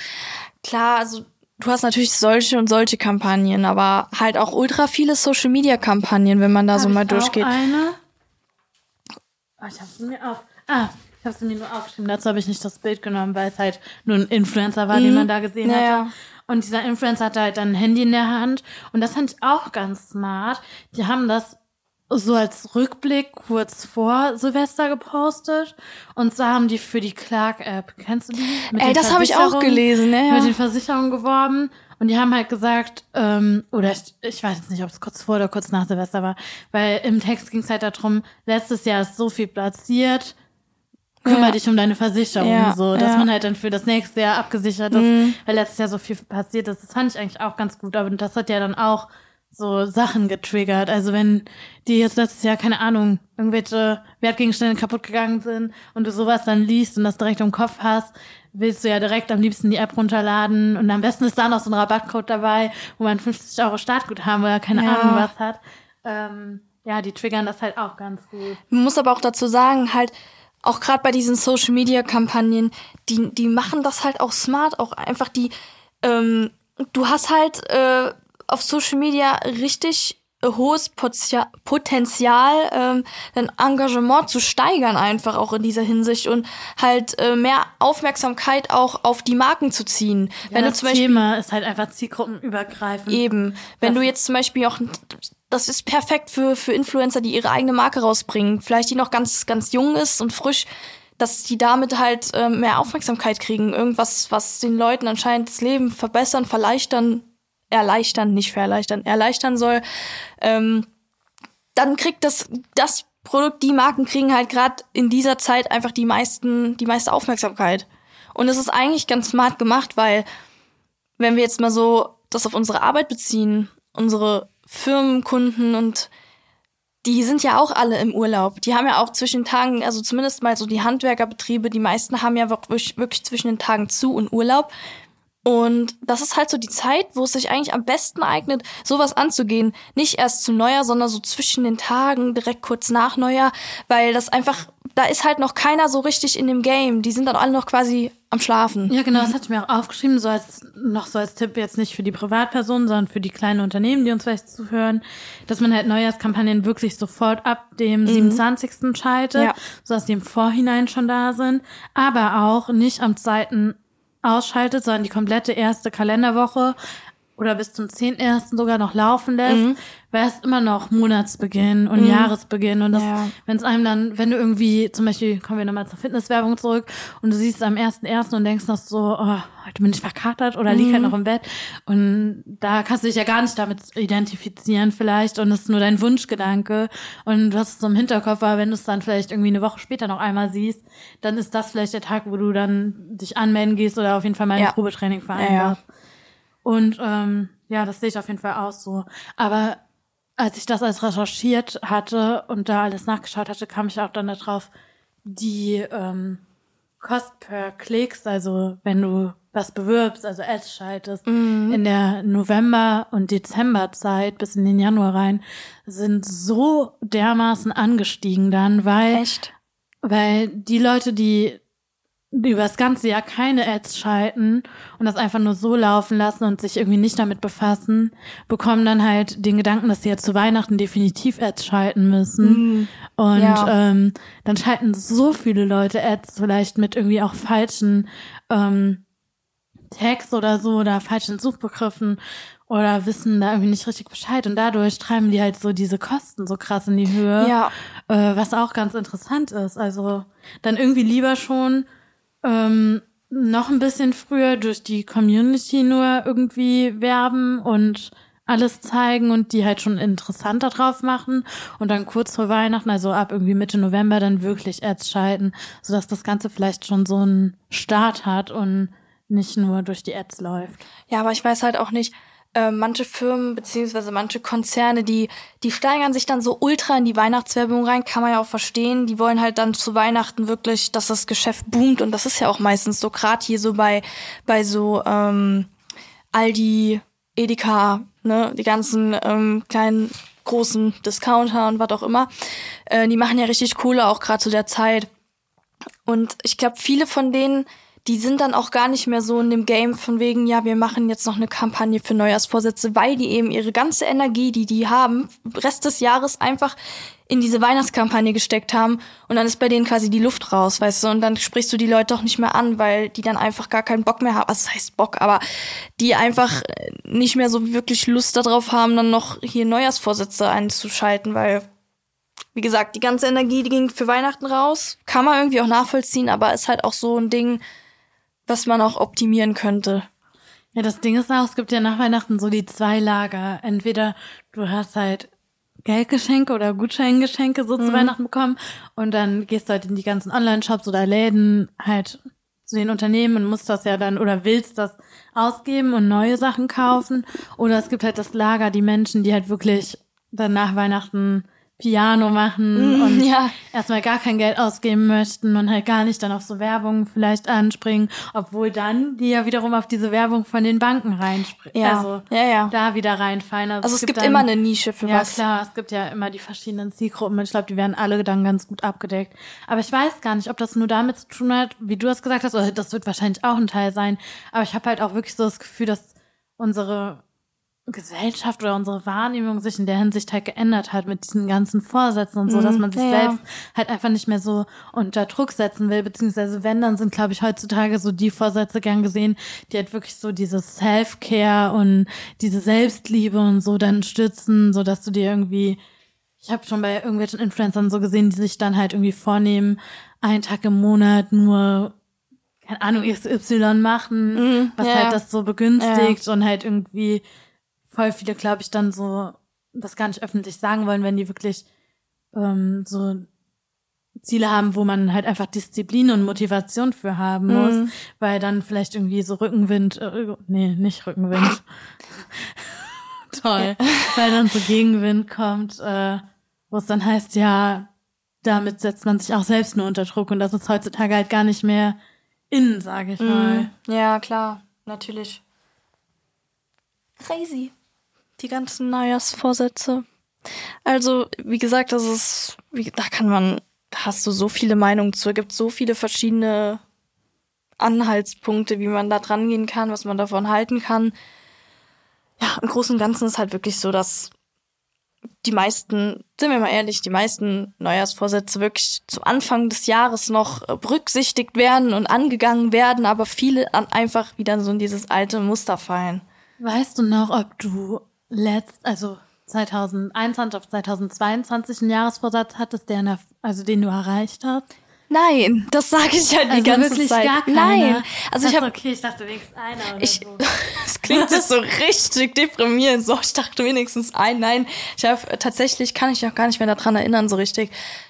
klar, also du hast natürlich solche und solche Kampagnen, aber halt auch ultra viele Social Media Kampagnen, wenn man da so Hab mal ich durchgeht. Eine. Oh, ich habe sie mir auf. Ah, ich habe sie mir nur aufgeschrieben. Dazu habe ich nicht das Bild genommen, weil es halt nur ein Influencer war, den man da gesehen Ja, hat. ja. Und dieser Influencer hatte halt dann ein Handy in der Hand. Und das fand ich auch ganz smart. Die haben das so als Rückblick kurz vor Silvester gepostet. Und zwar haben die für die Clark-App, kennst du die? Mit Ey, das habe ich auch gelesen, ne? mit den Versicherungen geworben und die haben halt gesagt, ähm, oder ich, ich weiß jetzt nicht, ob es kurz vor oder kurz nach Silvester war, weil im Text ging es halt darum, letztes Jahr ist so viel platziert, kümmere Ja. dich um deine Versicherung, Ja, so, dass ja. Mhm. man halt dann für das nächste Jahr abgesichert ist, weil letztes Jahr so viel passiert ist. Das fand ich eigentlich auch ganz gut, aber das hat ja dann auch so Sachen getriggert. Also wenn die jetzt letztes Jahr, keine Ahnung, irgendwelche Wertgegenstände kaputt gegangen sind und du sowas dann liest und das direkt im Kopf hast, willst du ja direkt am liebsten die App runterladen und am besten ist da noch so ein Rabattcode dabei, wo man 50 Euro Startguthaben oder keine Ja. Ahnung was hat. Ähm, ja, die triggern das halt auch ganz gut. Man muss aber auch dazu sagen, halt, auch gerade bei diesen Social Media Kampagnen, die, die machen das halt auch smart, auch einfach die, ähm, du hast halt äh, auf Social Media richtig äh, hohes Potenzial, ähm, dein Engagement zu steigern, einfach auch in dieser Hinsicht und halt äh, mehr Aufmerksamkeit auch auf die Marken zu ziehen. Ja, Wenn du das zum Beispiel Thema ist halt einfach zielgruppenübergreifend. Eben. Wenn Das- du jetzt zum Beispiel auch, das ist perfekt für, für Influencer, die ihre eigene Marke rausbringen. Vielleicht die noch ganz, ganz jung ist und frisch, dass die damit halt ähm, mehr Aufmerksamkeit kriegen. Irgendwas, was den Leuten anscheinend das Leben verbessern, verleichtern, erleichtern, nicht verleichtern, erleichtern soll. Ähm, dann kriegt das, das Produkt, die Marken kriegen halt gerade in dieser Zeit einfach die meisten, die meiste Aufmerksamkeit. Und es ist eigentlich ganz smart gemacht, weil wenn wir jetzt mal so das auf unsere Arbeit beziehen, unsere Firmenkunden und die sind ja auch alle im Urlaub. Die haben ja auch zwischen Tagen, also zumindest mal so die Handwerkerbetriebe, die meisten haben ja wirklich, wirklich zwischen den Tagen zu und Urlaub. Und das ist halt so die Zeit, wo es sich eigentlich am besten eignet, sowas anzugehen. Nicht erst zu Neujahr, sondern so zwischen den Tagen, direkt kurz nach Neujahr, weil das einfach, da ist halt noch keiner so richtig in dem Game. Die sind dann alle noch quasi am Schlafen. Ja, genau, das hatte ich mir auch aufgeschrieben, so als, noch so als Tipp jetzt nicht für die Privatpersonen, sondern für die kleinen Unternehmen, die uns vielleicht zuhören, dass man halt Neujahrskampagnen wirklich sofort ab dem 27. schaltet, Ja. sodass die im Vorhinein schon da sind, aber auch nicht am zweiten ausschaltet, sondern die komplette erste Kalenderwoche oder bis zum 10.1. sogar noch laufen lässt, weil es immer noch Monatsbeginn und Jahresbeginn und das, Ja. wenn es einem dann, wenn du irgendwie, zum Beispiel, kommen wir nochmal zur Fitnesswerbung zurück und du siehst am 1.1. und denkst noch so, oh, heute bin ich verkatert oder lieg halt noch im Bett und da kannst du dich ja gar nicht damit identifizieren vielleicht und es ist nur dein Wunschgedanke und du hast es so im Hinterkopf, aber wenn du es dann vielleicht irgendwie eine Woche später noch einmal siehst, dann ist das vielleicht der Tag, wo du dann dich anmelden gehst oder auf jeden Fall mal ein Ja. Probetraining Ja, vereinbarst. Und ähm, ja, das sehe ich auf jeden Fall auch so. Aber als ich das alles recherchiert hatte und da alles nachgeschaut hatte, kam ich auch dann darauf, die ähm, Cost per Klicks, also wenn du was bewirbst, also Ads schaltest, mhm. in der November- und Dezemberzeit bis in den Januar rein, sind so dermaßen angestiegen dann, weil, Echt? weil die Leute, die über das ganze Jahr keine Ads schalten und das einfach nur so laufen lassen und sich irgendwie nicht damit befassen, bekommen dann halt den Gedanken, dass sie jetzt zu Weihnachten definitiv Ads schalten müssen. Mm, und ja. ähm, dann schalten so viele Leute Ads vielleicht mit irgendwie auch falschen ähm, Tags oder so oder falschen Suchbegriffen oder wissen da irgendwie nicht richtig Bescheid und dadurch treiben die halt so diese Kosten so krass in die Höhe, ja. äh, was auch ganz interessant ist. Also dann irgendwie lieber schon ähm, noch ein bisschen früher durch die Community nur irgendwie werben und alles zeigen und die halt schon interessanter drauf machen und dann kurz vor Weihnachten, also ab irgendwie Mitte November, dann wirklich Ads schalten, sodass das Ganze vielleicht schon so einen Start hat und nicht nur durch die Ads läuft. Ja, aber ich weiß halt auch nicht, äh, manche Firmen beziehungsweise manche Konzerne, die, die steigern sich dann so ultra in die Weihnachtswerbung rein, kann man ja auch verstehen. Die wollen halt dann zu Weihnachten wirklich, dass das Geschäft boomt und das ist ja auch meistens so, gerade hier so bei, bei so ähm, Aldi, Edeka, ne, die ganzen ähm, kleinen großen Discounter und was auch immer, äh, die machen ja richtig coole auch gerade zu der Zeit. Und ich glaube, viele von denen die sind dann auch gar nicht mehr so in dem Game von wegen, ja, wir machen jetzt noch eine Kampagne für Neujahrsvorsätze, weil die eben ihre ganze Energie, die die haben, Rest des Jahres einfach in diese Weihnachtskampagne gesteckt haben und dann ist bei denen quasi die Luft raus, weißt du, und dann sprichst du die Leute auch nicht mehr an, weil die dann einfach gar keinen Bock mehr haben, also das heißt Bock, aber die einfach nicht mehr so wirklich Lust darauf haben, dann noch hier Neujahrsvorsätze einzuschalten, weil wie gesagt, die ganze Energie, die ging für Weihnachten raus, kann man irgendwie auch nachvollziehen, aber ist halt auch so ein Ding, was man auch optimieren könnte. Ja, das Ding ist auch, es gibt ja nach Weihnachten so die zwei Lager. Entweder du hast halt Geldgeschenke oder Gutscheingeschenke so mhm. zu Weihnachten bekommen und dann gehst du halt in die ganzen Online-Shops oder Läden halt zu den Unternehmen und musst das ja dann oder willst das ausgeben und neue Sachen kaufen. Oder es gibt halt das Lager, die Menschen, die halt wirklich dann nach Weihnachten Piano machen mm, und ja. erstmal gar kein Geld ausgeben möchten und halt gar nicht dann auf so Werbung vielleicht anspringen, obwohl dann die ja wiederum auf diese Werbung von den Banken reinspringen. Ja. Also ja, ja. da wieder reinfallen. Also, also es, gibt, gibt dann, immer eine Nische für ja, was. Ja klar, es gibt ja immer die verschiedenen Zielgruppen. Ich glaube, die werden alle dann ganz gut abgedeckt. Aber ich weiß gar nicht, ob das nur damit zu tun hat, wie du das gesagt hast, oder das wird wahrscheinlich auch ein Teil sein. Aber ich habe halt auch wirklich so das Gefühl, dass unsere Gesellschaft oder unsere Wahrnehmung sich in der Hinsicht halt geändert hat mit diesen ganzen Vorsätzen und so, dass mhm. man sich ja. selbst halt einfach nicht mehr so unter Druck setzen will, beziehungsweise wenn, dann sind, glaube ich, heutzutage so die Vorsätze gern gesehen, die halt wirklich so dieses Self-Care und diese Selbstliebe und so dann stützen, so dass du dir irgendwie, ich habe schon bei irgendwelchen Influencern so gesehen, die sich dann halt irgendwie vornehmen, einen Tag im Monat nur keine Ahnung, XY machen, mhm, was ja. halt das so begünstigt ja. und halt irgendwie voll viele, glaube ich, dann so das gar nicht öffentlich sagen wollen, wenn die wirklich ähm, so Ziele haben, wo man halt einfach Disziplin und Motivation für haben muss, mhm. weil dann vielleicht irgendwie so Rückenwind, äh, nee, nicht Rückenwind. Toll. weil dann so Gegenwind kommt, äh, wo es dann heißt, ja, damit setzt man sich auch selbst nur unter Druck und das ist heutzutage halt gar nicht mehr innen, sage ich mhm. mal. Ja, klar, natürlich. Crazy die ganzen Neujahrsvorsätze. Also, wie gesagt, das ist, wie, da kann man, da hast du so viele Meinungen zu. Gibt so viele verschiedene Anhaltspunkte, wie man da dran gehen kann, was man davon halten kann. Ja, im Großen und Ganzen ist halt wirklich so, dass die meisten, sind wir mal ehrlich, die meisten Neujahrsvorsätze wirklich zu Anfang des Jahres noch berücksichtigt werden und angegangen werden, aber viele einfach wieder so in dieses alte Muster fallen. Weißt du noch, ob du letzt, also 2021 auf 2022 einen Jahresvorsatz hattest, der, also den du erreicht hast? Nein, das sage ich halt die also ganze wirklich Zeit. Gar keine. Nein, also ich habe okay, ich dachte wenigstens einer oder ich, so. Es klingt jetzt so richtig deprimierend. So, ich dachte wenigstens ein. Nein, ich habe tatsächlich kann ich auch gar nicht mehr daran erinnern so richtig,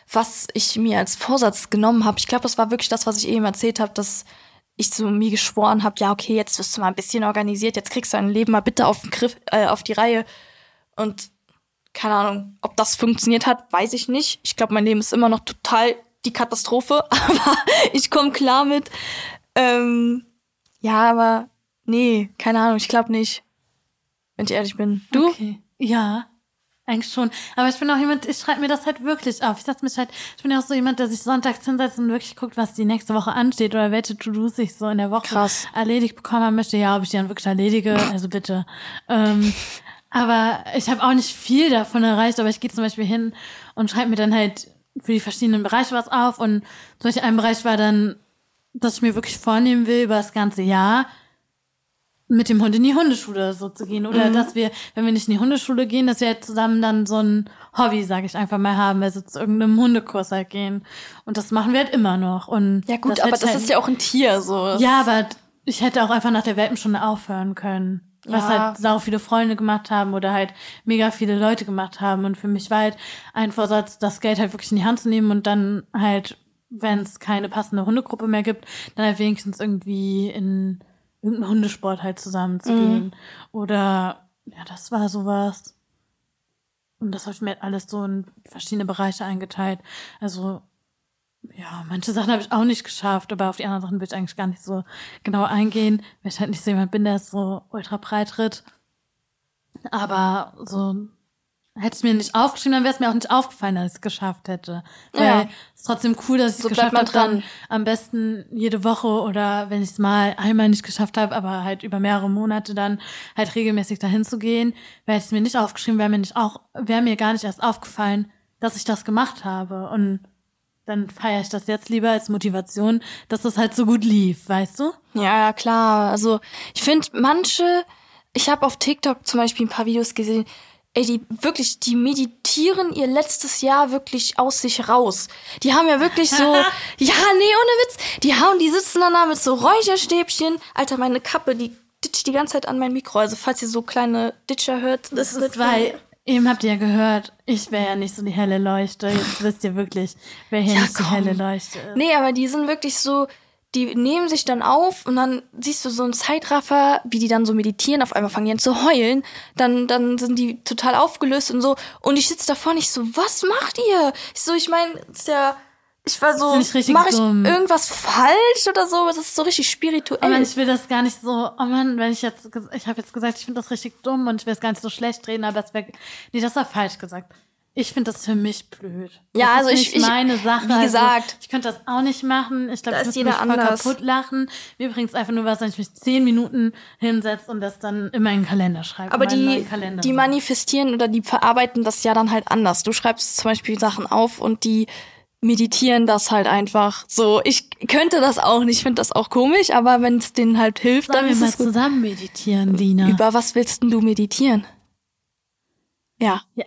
was ich mir als Vorsatz genommen habe. Ich glaube, das war wirklich das, was ich eben erzählt habe, dass ich so mir geschworen habe, ja, okay, jetzt wirst du mal ein bisschen organisiert, jetzt kriegst du dein Leben mal bitte auf den Griff, äh, auf die Reihe. Und keine Ahnung, ob das funktioniert hat, weiß ich nicht. Ich glaube, mein Leben ist immer noch total die Katastrophe, aber ich komme klar mit. Ähm, ja, aber nee, keine Ahnung, ich glaube nicht. Wenn ich ehrlich bin. Du? Okay. Ja, eigentlich schon. Aber ich bin auch jemand, ich schreibe mir das halt wirklich auf. Ich setze mich halt, ich bin ja auch so jemand, der sich sonntags hinsetzt und wirklich guckt, was die nächste Woche ansteht oder welche To-Dos ich so in der Woche Krass. erledigt bekommen möchte. Ja, ob ich die dann wirklich erledige, also bitte. Ähm, aber ich habe auch nicht viel davon erreicht, aber ich gehe zum Beispiel hin und schreibe mir dann halt für die verschiedenen Bereiche was auf. Und zum Beispiel ein Bereich war dann, dass ich mir wirklich vornehmen will, über das ganze Jahr mit dem Hund in die Hundeschule so zu gehen. Oder dass wir, wenn wir nicht in die Hundeschule gehen, dass wir halt zusammen dann so ein Hobby, sage ich einfach mal, haben, also zu irgendeinem Hundekurs halt gehen. Und das machen wir halt immer noch. Und Ja gut, das aber das halt ist ja auch ein Tier so. ja, aber ich hätte auch einfach nach der Welpenstunde aufhören können. Was Ja. halt sau viele Freunde gemacht haben oder halt mega viele Leute gemacht haben. Und für mich war halt ein Vorsatz, das Geld halt wirklich in die Hand zu nehmen und dann halt, wenn es keine passende Hundegruppe mehr gibt, dann halt wenigstens irgendwie in irgendeinen Hundesport halt zusammenzugehen. Oder ja, das war sowas. Und das habe ich mir halt alles so in verschiedene Bereiche eingeteilt. Also ja, manche Sachen habe ich auch nicht geschafft, aber auf die anderen Sachen will ich eigentlich gar nicht so genau eingehen, weil ich halt nicht so jemand bin, der so ultra breit tritt. Aber so hätte ich es mir nicht aufgeschrieben, dann wäre es mir auch nicht aufgefallen, dass ich es geschafft hätte. Weil Ja. es ist trotzdem cool, dass ich es So geschafft habe, dann dran. am besten jede Woche oder wenn ich es mal einmal nicht geschafft habe, aber halt über mehrere Monate dann halt regelmäßig dahin zu gehen, wäre es mir nicht aufgeschrieben, wäre mir nicht auch, wäre mir gar nicht erst aufgefallen, dass ich das gemacht habe. Und dann feiere ich das jetzt lieber als Motivation, dass das halt so gut lief, weißt du? Ja, ja, klar. Also ich finde manche, ich habe auf TikTok zum Beispiel ein paar Videos gesehen, ey, die wirklich, die meditieren ihr letztes Jahr wirklich aus sich raus. Die haben ja wirklich so, ja, nee, ohne Witz, die hauen, die sitzen dann da mit so Räucherstäbchen. Alter, meine Kappe, die ditcht die ganze Zeit an mein Mikro. Also falls ihr so kleine Ditcher hört, das, Das ist, weil, eben habt ihr ja gehört, ich wäre ja nicht so die helle Leuchte. Jetzt wisst ihr wirklich, wer hier Ja, nicht die komm. helle Leuchte ist. Nee, aber die sind wirklich so, die nehmen sich dann auf und dann siehst du so einen Zeitraffer, wie die dann so meditieren, auf einmal fangen die an zu heulen, dann, dann sind die total aufgelöst und so. Und ich sitze davor nicht so, was macht ihr? Ich so, ich meine, ist ja, ich war so, Das mache ich dumm. irgendwas falsch oder so? Das ist so richtig Oh spirituell. Mann, ich will das gar nicht so, oh Mann, wenn ich jetzt, ich habe jetzt gesagt, ich finde das richtig dumm und ich will es gar nicht so schlecht reden, aber es wäre, nee, das war falsch gesagt. Ich finde das für mich blöd. Ja, das also ist ich- nicht ich- meine Sache. wie gesagt. also, ich könnte das auch nicht machen. Ich glaube, ich müsste jeder mich voll kaputt lachen. Mir bringt es einfach nur was, wenn ich mich zehn Minuten hinsetze und das dann in meinen Kalender schreibe. aber die, die manifestieren oder die verarbeiten das ja dann halt anders. Du schreibst zum Beispiel Sachen auf und die meditieren das halt einfach. So, ich könnte das auch nicht, ich finde das auch komisch, aber wenn es denen halt hilft, Sollen dann wir ist mal es gut. zusammen meditieren, Lina? Über was willst denn du meditieren? Ja. ja,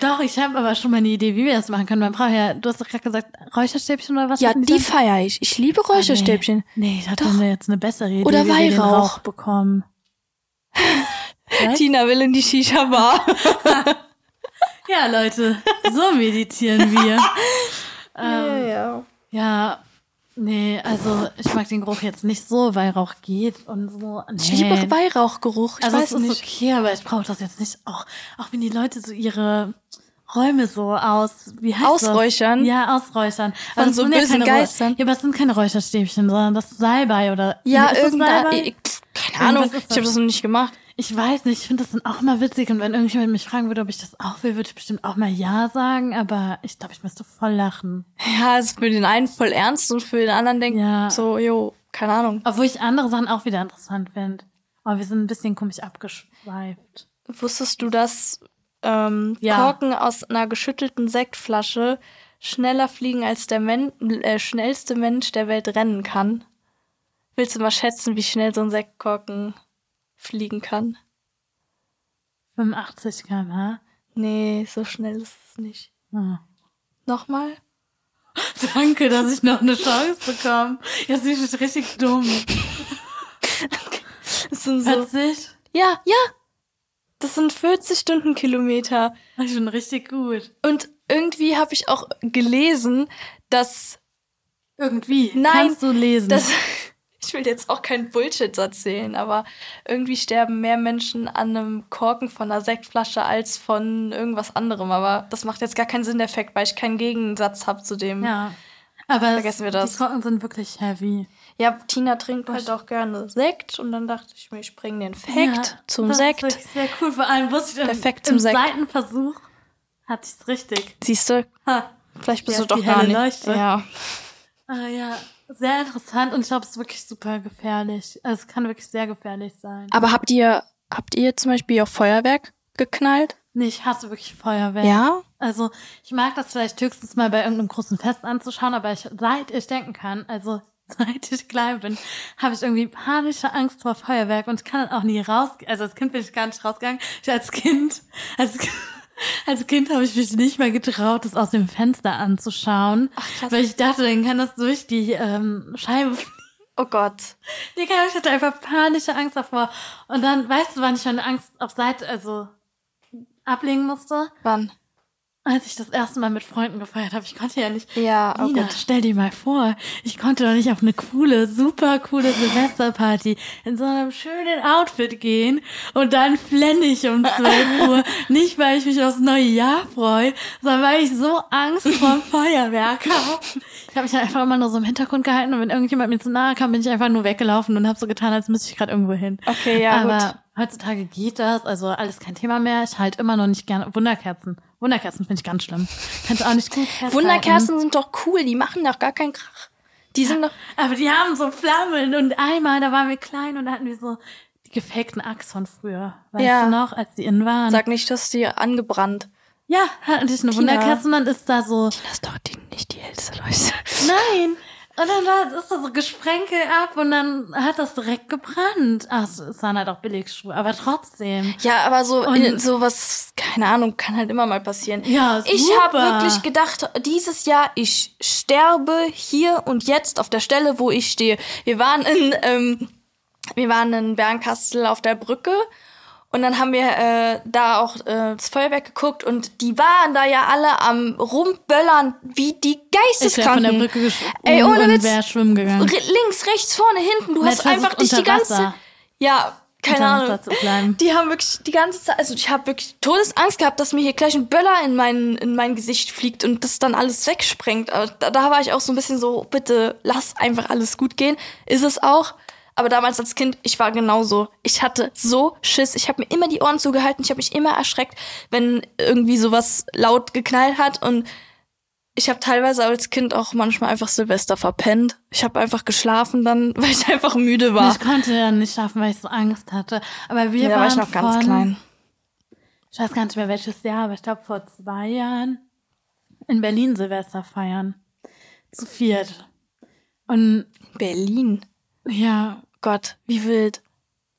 doch, ich habe aber schon mal eine Idee, wie wir das machen können. Man braucht ja, du hast doch gerade gesagt, Räucherstäbchen oder was? Ja, die dann? feiere ich. Ich liebe Ah, Räucherstäbchen. Nee, nee ich hatte Doch. jetzt eine bessere Idee, Oder wie wir den Weihrauch. Rauch bekommen. Tina will in die Shisha-Bar. Ja, Leute, so meditieren wir. ähm, ja. ja, nee, also ich mag den Geruch jetzt nicht so, weil Rauch geht und so. Nee. Ich liebe Weihrauchgeruch. Ich also weiß es ist nicht. okay, aber ich brauche das jetzt nicht auch, auch wenn die Leute so ihre Räume so aus, wie heißt Ausräuchern? Das? Ja, ausräuchern. Von es so bösen Räu- Geistern? Ja, aber es sind keine Räucherstäbchen, sondern das ist Salbei oder. Ja, irgendein. Keine Ahnung. Ich habe das noch nicht gemacht. Ich weiß nicht, ich finde das dann auch immer witzig und wenn irgendjemand mich fragen würde, ob ich das auch will, würde ich bestimmt auch mal Ja sagen, aber ich glaube, ich müsste voll lachen. Ja, es ist für den einen voll ernst und für den anderen denkt Ja. so, jo, keine Ahnung. Obwohl ich andere Sachen auch wieder interessant finde. Aber wir sind ein bisschen komisch abgeschweift. Wusstest du, dass ähm, Ja. Korken aus einer geschüttelten Sektflasche schneller fliegen als der Men äh, schnellste Mensch der Welt rennen kann? Willst du mal schätzen, wie schnell so ein Sektkorken fliegen kann? 85 km/h. Nee, so schnell ist es nicht. Oh. Nochmal? Danke, dass ich noch eine Chance bekomme. Jetzt bin ich richtig dumm. Das sind so. Hört sich? Ja, ja. Das sind 40 Stundenkilometer. Ich bin richtig gut. Und irgendwie habe ich auch gelesen, dass Irgendwie. Nein, Kannst du lesen? das ich will jetzt auch kein Bullshit erzählen, aber irgendwie sterben mehr Menschen an einem Korken von einer Sektflasche als von irgendwas anderem. Aber das macht jetzt gar keinen Sinn, der Effekt, weil ich keinen Gegensatz habe zu dem. ja. Aber Vergessen wir das. die Glocken sind wirklich heavy. Ja, Tina trinkt halt auch gerne Sekt und dann dachte ich mir, ich bringe den Fakt Ja, zum das Sekt. Ist wirklich sehr cool. Vor allem wusste ich im, Perfekt im zum Sekt. zweiten Versuch hatte ich es richtig. Siehst du, Ha. vielleicht bist Ja, du ist doch gar nicht. Leuchte. Ja. Ah, ja, sehr interessant und ich glaube, es ist wirklich super gefährlich. Also, es kann wirklich sehr gefährlich sein. Aber habt ihr, habt ihr zum Beispiel auch Feuerwerk geknallt? Nee, ich hasse wirklich Feuerwerk. Ja? Also, ich mag das vielleicht höchstens mal bei irgendeinem großen Fest anzuschauen, aber ich, seit ich denken kann, also seit ich klein bin, habe ich irgendwie panische Angst vor Feuerwerk und ich kann dann auch nie raus. Also als Kind bin ich gar nicht rausgegangen. Ich als Kind, als, als Kind habe ich mich nicht mal getraut, das aus dem Fenster anzuschauen, Ach, weil ich dachte, dann kann das durch die ähm, Scheibe fliegen. Oh Gott. Digga, ich hatte einfach panische Angst davor. Und dann, weißt du, wann ich meine Angst auf Seite, also ablegen musste? Wann? Als ich das erste Mal mit Freunden gefeiert habe, ich konnte ja nicht. Ja, oh Nina, Gott. stell dir mal vor, ich konnte doch nicht auf eine coole, super coole Silvesterparty in so einem schönen Outfit gehen und dann flenne ich um 12 Uhr. Nicht, weil ich mich aufs neue Jahr freue, sondern weil ich so Angst vor Feuerwerk habe. Ich habe mich halt einfach immer nur so im Hintergrund gehalten und wenn irgendjemand mir zu nahe kam, bin ich einfach nur weggelaufen und habe so getan, als müsste ich gerade irgendwo hin. Okay, ja, Aber gut. heutzutage geht das, also alles kein Thema mehr. Ich halte immer noch nicht gerne Wunderkerzen. Wunderkerzen finde ich ganz schlimm. Kannst auch nicht gut festhalten. Wunderkerzen sind doch cool, die machen doch gar keinen Krach. Die sind doch. Aber die haben so Flammen und einmal, da waren wir klein und da hatten wir so die gefakten Axt von früher. Weißt Ja. du noch, als die innen waren? Sag nicht, dass die angebrannt. ja, hatten ich eine Wunderkerze und dann ist da so, Das ist doch die, nicht die hellste Leuchte. nein. Und dann war- ist da so Gesprenkel ab und dann hat das direkt gebrannt. Ach, es waren halt auch Billigschuhe, aber trotzdem. Ja, aber so Und- in, sowas, keine Ahnung, kann halt immer mal passieren. Ja, Ich super. habe wirklich gedacht, dieses Jahr, ich sterbe hier und jetzt auf der Stelle, wo ich stehe. Wir waren in, ähm, wir waren in Bernkastel auf der Brücke und dann haben wir äh, da auch äh, das Feuerwerk geguckt und die waren da ja alle am rumböllern wie die Ich wäre von Geisteskranken. der Brücke Ey, ohne Witz. schwimmen gegangen. Links, rechts, vorne, hinten. Du Und hast einfach dich die ganze Wasser. Ja, keine Ahnung. Die haben wirklich die ganze Zeit, also ich habe wirklich Todesangst gehabt, dass mir hier gleich ein Böller in mein, in mein Gesicht fliegt und das dann alles wegsprengt. Aber Da, da war ich auch so ein bisschen so, bitte lass einfach alles gut gehen. Ist es auch. Aber damals als Kind, ich war genauso. Ich hatte so Schiss. Ich habe mir immer die Ohren zugehalten. Ich habe mich immer erschreckt, wenn irgendwie sowas laut geknallt hat. Und ich habe teilweise als Kind auch manchmal einfach Silvester verpennt. Ich habe einfach geschlafen dann, weil ich einfach müde war. Ich konnte ja nicht schaffen, weil ich so Angst hatte. Aber wir Ja, da waren war ich noch ganz von, klein. Ich weiß gar nicht mehr welches Jahr, aber ich glaube vor zwei Jahren in Berlin Silvester feiern. Zu viert. Und Berlin. Ja, Gott, wie wild.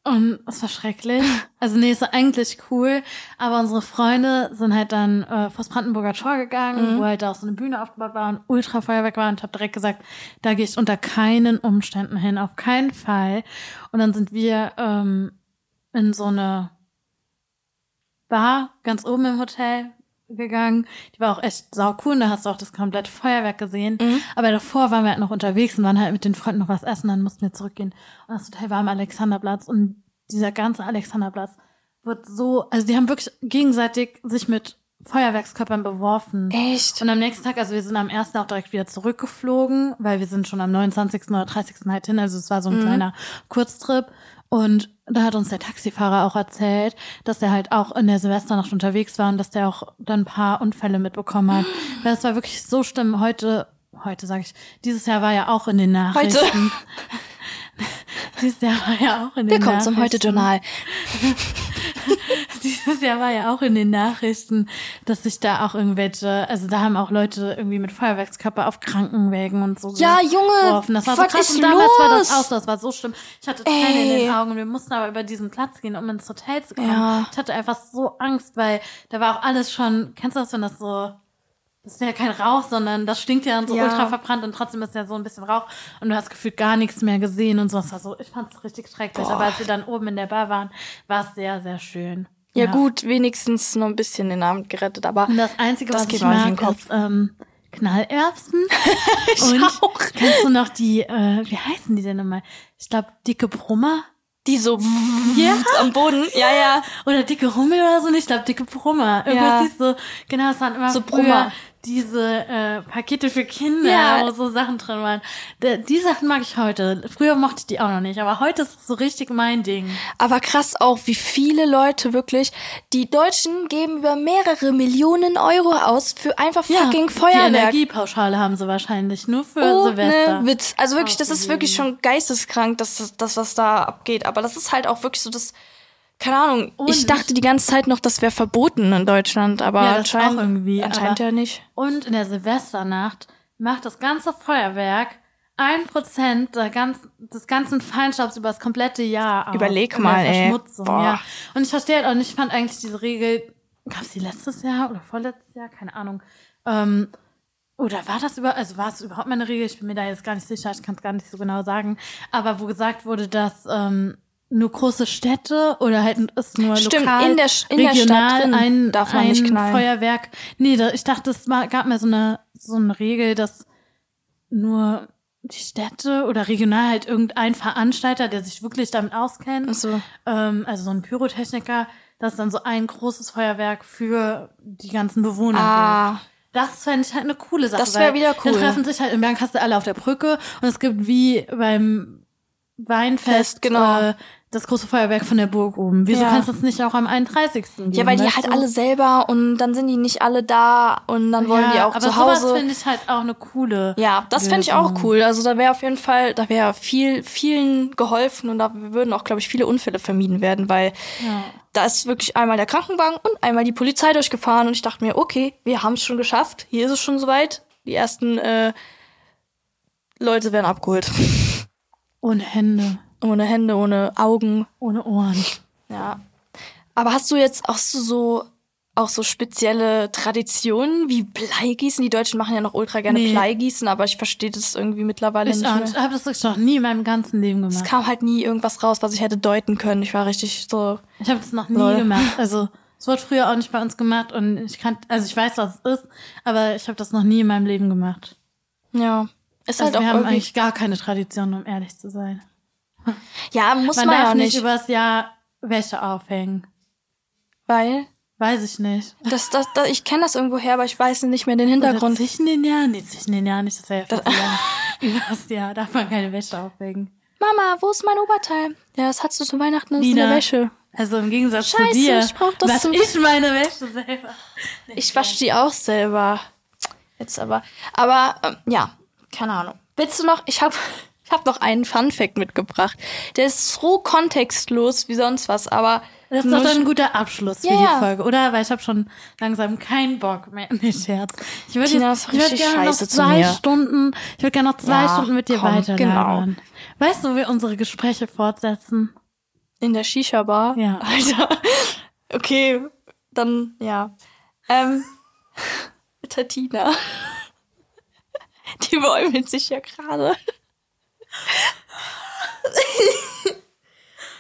und es war schrecklich. Also nee, es war eigentlich cool, aber unsere Freunde sind halt dann äh, vors Brandenburger Tor gegangen, wo halt da auch so eine Bühne aufgebaut war und Ultrafeuerwerk war und ich habe direkt gesagt, da gehe ich unter keinen Umständen hin, auf keinen Fall. Und dann sind wir ähm, in so eine Bar ganz oben im Hotel gegangen. Die war auch echt sau cool. Und da hast du auch das komplette Feuerwerk gesehen. Aber davor waren wir halt noch unterwegs und waren halt mit den Freunden noch was essen. Dann mussten wir zurückgehen. Und das Hotel war am Alexanderplatz. Und dieser ganze Alexanderplatz wird so, also die haben wirklich gegenseitig sich mit Feuerwerkskörpern beworfen. Echt? Und am nächsten Tag, also wir sind am ersten auch direkt wieder zurückgeflogen, weil wir sind schon am 29. oder 30. halt hin, also es war so ein kleiner Kurztrip. Und da hat uns der Taxifahrer auch erzählt, dass er halt auch in der Silvesternacht unterwegs war und dass der auch dann ein paar Unfälle mitbekommen hat. Weil es war wirklich so schlimm. Heute, heute sage ich, dieses Jahr war ja auch in den Nachrichten. dieses Jahr war ja auch in den Willkommen zum Nachrichten. Heute-Journal. Dieses Jahr war ja auch in den Nachrichten, dass sich da auch irgendwelche, also da haben auch Leute irgendwie mit Feuerwerkskörper auf Krankenwägen und so Ja, Junge, geworfen. Das war so was krass und damals war das los? auch so, das war so schlimm. Ich hatte Tränen in Ey. den Augen wir mussten aber über diesen Platz gehen, um ins Hotel zu kommen. Ja. Ich hatte einfach so Angst, weil da war auch alles schon, kennst du das, wenn das so das ist ja kein Rauch, sondern das stinkt ja dann so Ja. ultra verbrannt und trotzdem ist ja so ein bisschen Rauch und du hast gefühlt gar nichts mehr gesehen und so. Das war so, ich fand es richtig schrecklich. Boah. Aber als wir dann oben in der Bar waren, war es sehr, sehr schön. Ja, gut, wenigstens noch ein bisschen den Abend gerettet, aber Und das Einzige, Das was ich mag, in den Kopf. ist ähm, Knallerbsen. ich und auch. kennst du noch die, äh, wie heißen die denn nochmal? Ich glaube, dicke Brummer Die so Ja. am Boden. Ja, ja. oder dicke Hummel oder so. nicht. Ich glaube, dicke Brummer. Irgendwas Ja. hieß so, genau, es waren immer So Brummer. Diese äh, Pakete für Kinder, Ja. wo so Sachen drin waren. D die Sachen mag ich heute. Früher mochte ich die auch noch nicht, aber heute ist es so richtig mein Ding. Aber krass auch, wie viele Leute wirklich, die Deutschen geben über mehrere Millionen Euro aus für einfach fucking Die Feuerwerk. Energiepauschale haben sie wahrscheinlich nur für Oh, Silvester. ne Witz. Also wirklich, das ist wirklich schon geisteskrank, dass das, das, was da abgeht. Aber das ist halt auch wirklich so das, keine Ahnung. ich Und- dachte die ganze Zeit noch, das wäre verboten in Deutschland, aber Ja, anscheinend, auch irgendwie, anscheinend aber- ja nicht. Und in der Silvesternacht macht das ganze Feuerwerk ein Prozent ganz, des ganzen Feinstaubs über das komplette Jahr aus. Überleg mal, ey. Ja. Und ich verstehe halt auch nicht, ich fand eigentlich diese Regel, gab es die letztes Jahr oder vorletztes Jahr? Keine Ahnung. Ähm, oder war das über, also war es überhaupt mal eine Regel? Ich bin mir da jetzt gar nicht sicher, ich kann es gar nicht so genau sagen. Aber wo gesagt wurde, dass ähm, nur große Städte oder halt ist nur Stimmt, lokal, in der in der regional Stadt drin ein, darf man ein nicht knallen. Feuerwerk. Nee, da, ich dachte, es gab mir so eine so eine Regel, dass nur die Städte oder regional halt irgendein Veranstalter, der sich wirklich damit auskennt, Also, ähm, also so ein Pyrotechniker, dass dann so ein großes Feuerwerk für die ganzen Bewohner gibt. ah, Das fände ich halt eine coole Sache. Das wär weil wieder cool. Dann treffen sich halt in Bernkastel alle auf der Brücke und es gibt wie beim Weinfest Fest, genau. äh, das große Feuerwerk von der Burg oben. Wieso Ja. kannst du das nicht auch am 31. geben? ja, weil die halt du? alle selber und dann sind die nicht alle da und dann wollen die Ja, auch aber zu sowas Hause. finde ich halt auch eine coole. Ja, das fände ich auch cool. Also da wäre auf jeden Fall, da wäre viel, vielen geholfen und da würden auch, glaube ich, viele Unfälle vermieden werden, weil Ja. da ist wirklich einmal der Krankenwagen und einmal die Polizei durchgefahren und ich dachte mir, okay, wir haben es schon geschafft. Hier ist es schon soweit. Die ersten äh, Leute werden abgeholt. Ohne Hände, ohne Hände, ohne Augen. ohne Ohren. Ja. Aber hast du jetzt auch so, so auch so spezielle Traditionen wie Bleigießen? Die Deutschen machen ja noch ultra gerne Nee. Bleigießen, aber ich verstehe das irgendwie mittlerweile Ich nicht auch mehr. Ich habe das wirklich noch nie in meinem ganzen Leben Es gemacht. kam halt nie irgendwas raus, was ich hätte deuten können. Ich war richtig so. Ich habe das noch nie Lol. gemacht. Also es wurde früher auch nicht bei uns gemacht und ich kann, also ich weiß, was es ist, aber ich habe das noch nie in meinem Leben gemacht. Ja. Ist Also halt auch wir haben irgendwie. eigentlich gar keine Tradition, um ehrlich zu sein. Ja, muss Man man, darf ja nicht nicht. übers Jahr Wäsche aufhängen. weil. Weiß ich nicht. Das, das, das, ich kenne das irgendwo her, aber ich weiß nicht mehr den Hintergrund. Oder zwischen den Jahren? Nee, zwischen den Jahren nicht. Das wäre ja zu lang. Übers Jahr darf man keine Wäsche aufhängen. Mama, wo ist mein Oberteil? Ja, das hattest du zu Weihnachten, das ist in Nina. der Wäsche. Also im Gegensatz Scheiße, zu dir, ich brauch das was zum- ich meine Wäsche selber. Ich wasche die auch selber. Jetzt aber. Aber ähm, ja, keine Ahnung. Willst du noch? Ich habe ich hab noch einen Fun Fact mitgebracht. Der ist so kontextlos wie sonst was, aber Das ist doch ein guter Abschluss für Ja, die. Folge, oder? Weil ich habe schon langsam keinen Bock mehr. Nee, Scherz. Ich würde würd gerne noch zwei. Stunden, ich würde gerne noch zwei Ja, Stunden mit dir komm, weiterlabern. Weißt du, wo wir unsere Gespräche fortsetzen? in der Shisha-Bar. Ja. Alter. Okay, dann ja. Ähm, mit der Tina. Die bäumelt sich ja gerade.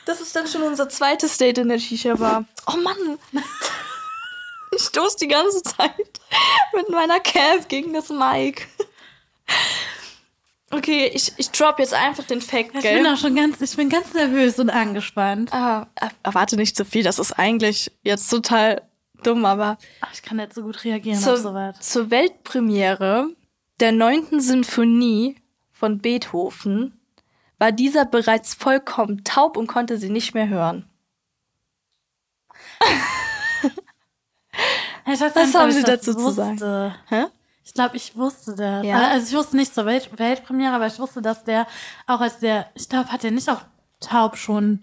Das ist dann schon unser zweites Date in der Shisha-Bar. Oh Mann. Ich stoß die ganze Zeit mit meiner Cap gegen das Mic. Okay, ich, ich drop jetzt einfach den Fact, Ich gell? bin auch schon ganz, ich bin ganz nervös und angespannt. Ah, er- erwarte nicht zu viel. Das ist eigentlich jetzt total dumm, aber Ach, ich kann nicht so gut reagieren auf zur, sowas. zur Weltpremiere der neunten Sinfonie von Beethoven war dieser bereits vollkommen taub und konnte sie nicht mehr hören. Ich weiß Was haben Sie dazu zu sagen? Hä? Ich glaube, ich wusste das. Ja? Also ich wusste nicht zur Welt Weltpremiere, aber ich wusste, dass der auch als der, ich glaube, hat er nicht auch taub schon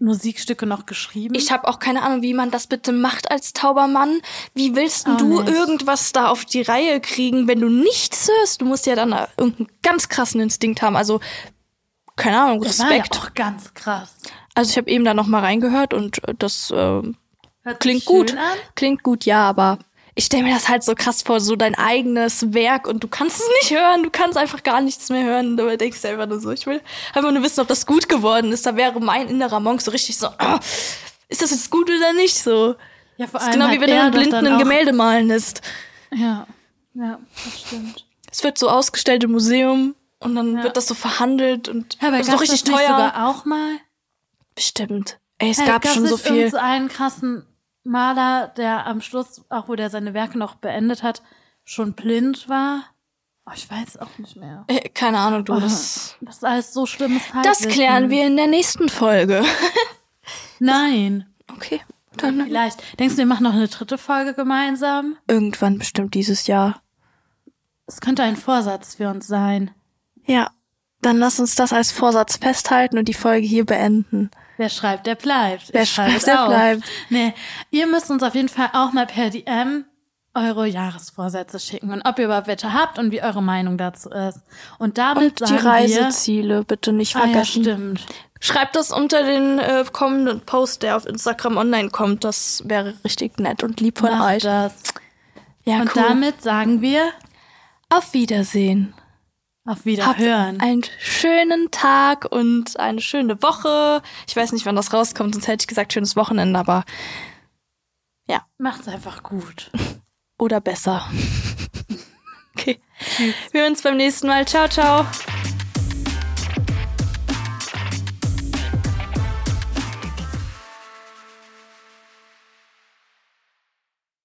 Musikstücke noch geschrieben? Ich habe auch keine Ahnung, wie man das bitte macht als tauber Mann. Wie willst Auch du nicht. irgendwas da auf die Reihe kriegen, wenn du nichts hörst? Du musst ja dann irgendeinen ganz krassen Instinkt haben. Also, keine Ahnung, das war ja Respekt. auch ganz krass. Also ich habe eben da noch mal reingehört und äh, das äh, klingt gut. An. Klingt gut, ja, aber ich stelle mir das halt so krass vor, so dein eigenes Werk und du kannst es nicht hören, du kannst einfach gar nichts mehr hören. Du denkst selber nur so, ich will einfach nur wissen, ob das gut geworden ist. Da wäre mein innerer Monk so richtig so, ist das jetzt gut oder nicht so? Ja, vor Das ist allem genau wie wenn du einen Blinden ein Gemälde malen lässt. Ja, ja, das stimmt. Es wird so ausgestellt im Museum und dann Ja. wird das so verhandelt und Ja, aber doch richtig das nicht teuer. sogar auch mal? Bestimmt. Ey, es Hey, gab schon so viel. So einen krassen Maler, der am Schluss, auch wo der seine Werke noch beendet hat, schon blind war. Oh, ich weiß auch nicht mehr. Äh, keine Ahnung, du. Oh, Das, das ist alles so schlimmes das klären wir in der nächsten Folge. Nein. Okay, dann Vielleicht. Denkst du, wir machen noch eine dritte Folge gemeinsam? irgendwann bestimmt dieses Jahr. Es könnte ein Vorsatz für uns sein. Ja, dann lass uns das als Vorsatz festhalten und die Folge hier beenden. Wer schreibt, der bleibt. Wer Ich schreibt, der auf. bleibt. Nee, ihr müsst uns auf jeden Fall auch mal per DM eure Jahresvorsätze schicken und ob ihr überhaupt welche habt und wie eure Meinung dazu ist. Und damit Und die Reiseziele bitte nicht wir, ah, ja, vergessen. stimmt. Schreibt das unter den äh, kommenden Post, der auf Instagram online kommt. Das wäre richtig nett und lieb von Macht euch. das. Ja, Und cool. damit sagen wir auf Wiedersehen. Auf Habt Wiederhören. einen schönen Tag und eine schöne Woche. Ich weiß nicht, wann das rauskommt, sonst hätte ich gesagt schönes Wochenende, aber Macht's einfach gut. oder besser. okay. Wir hören uns beim nächsten Mal. Ciao, ciao.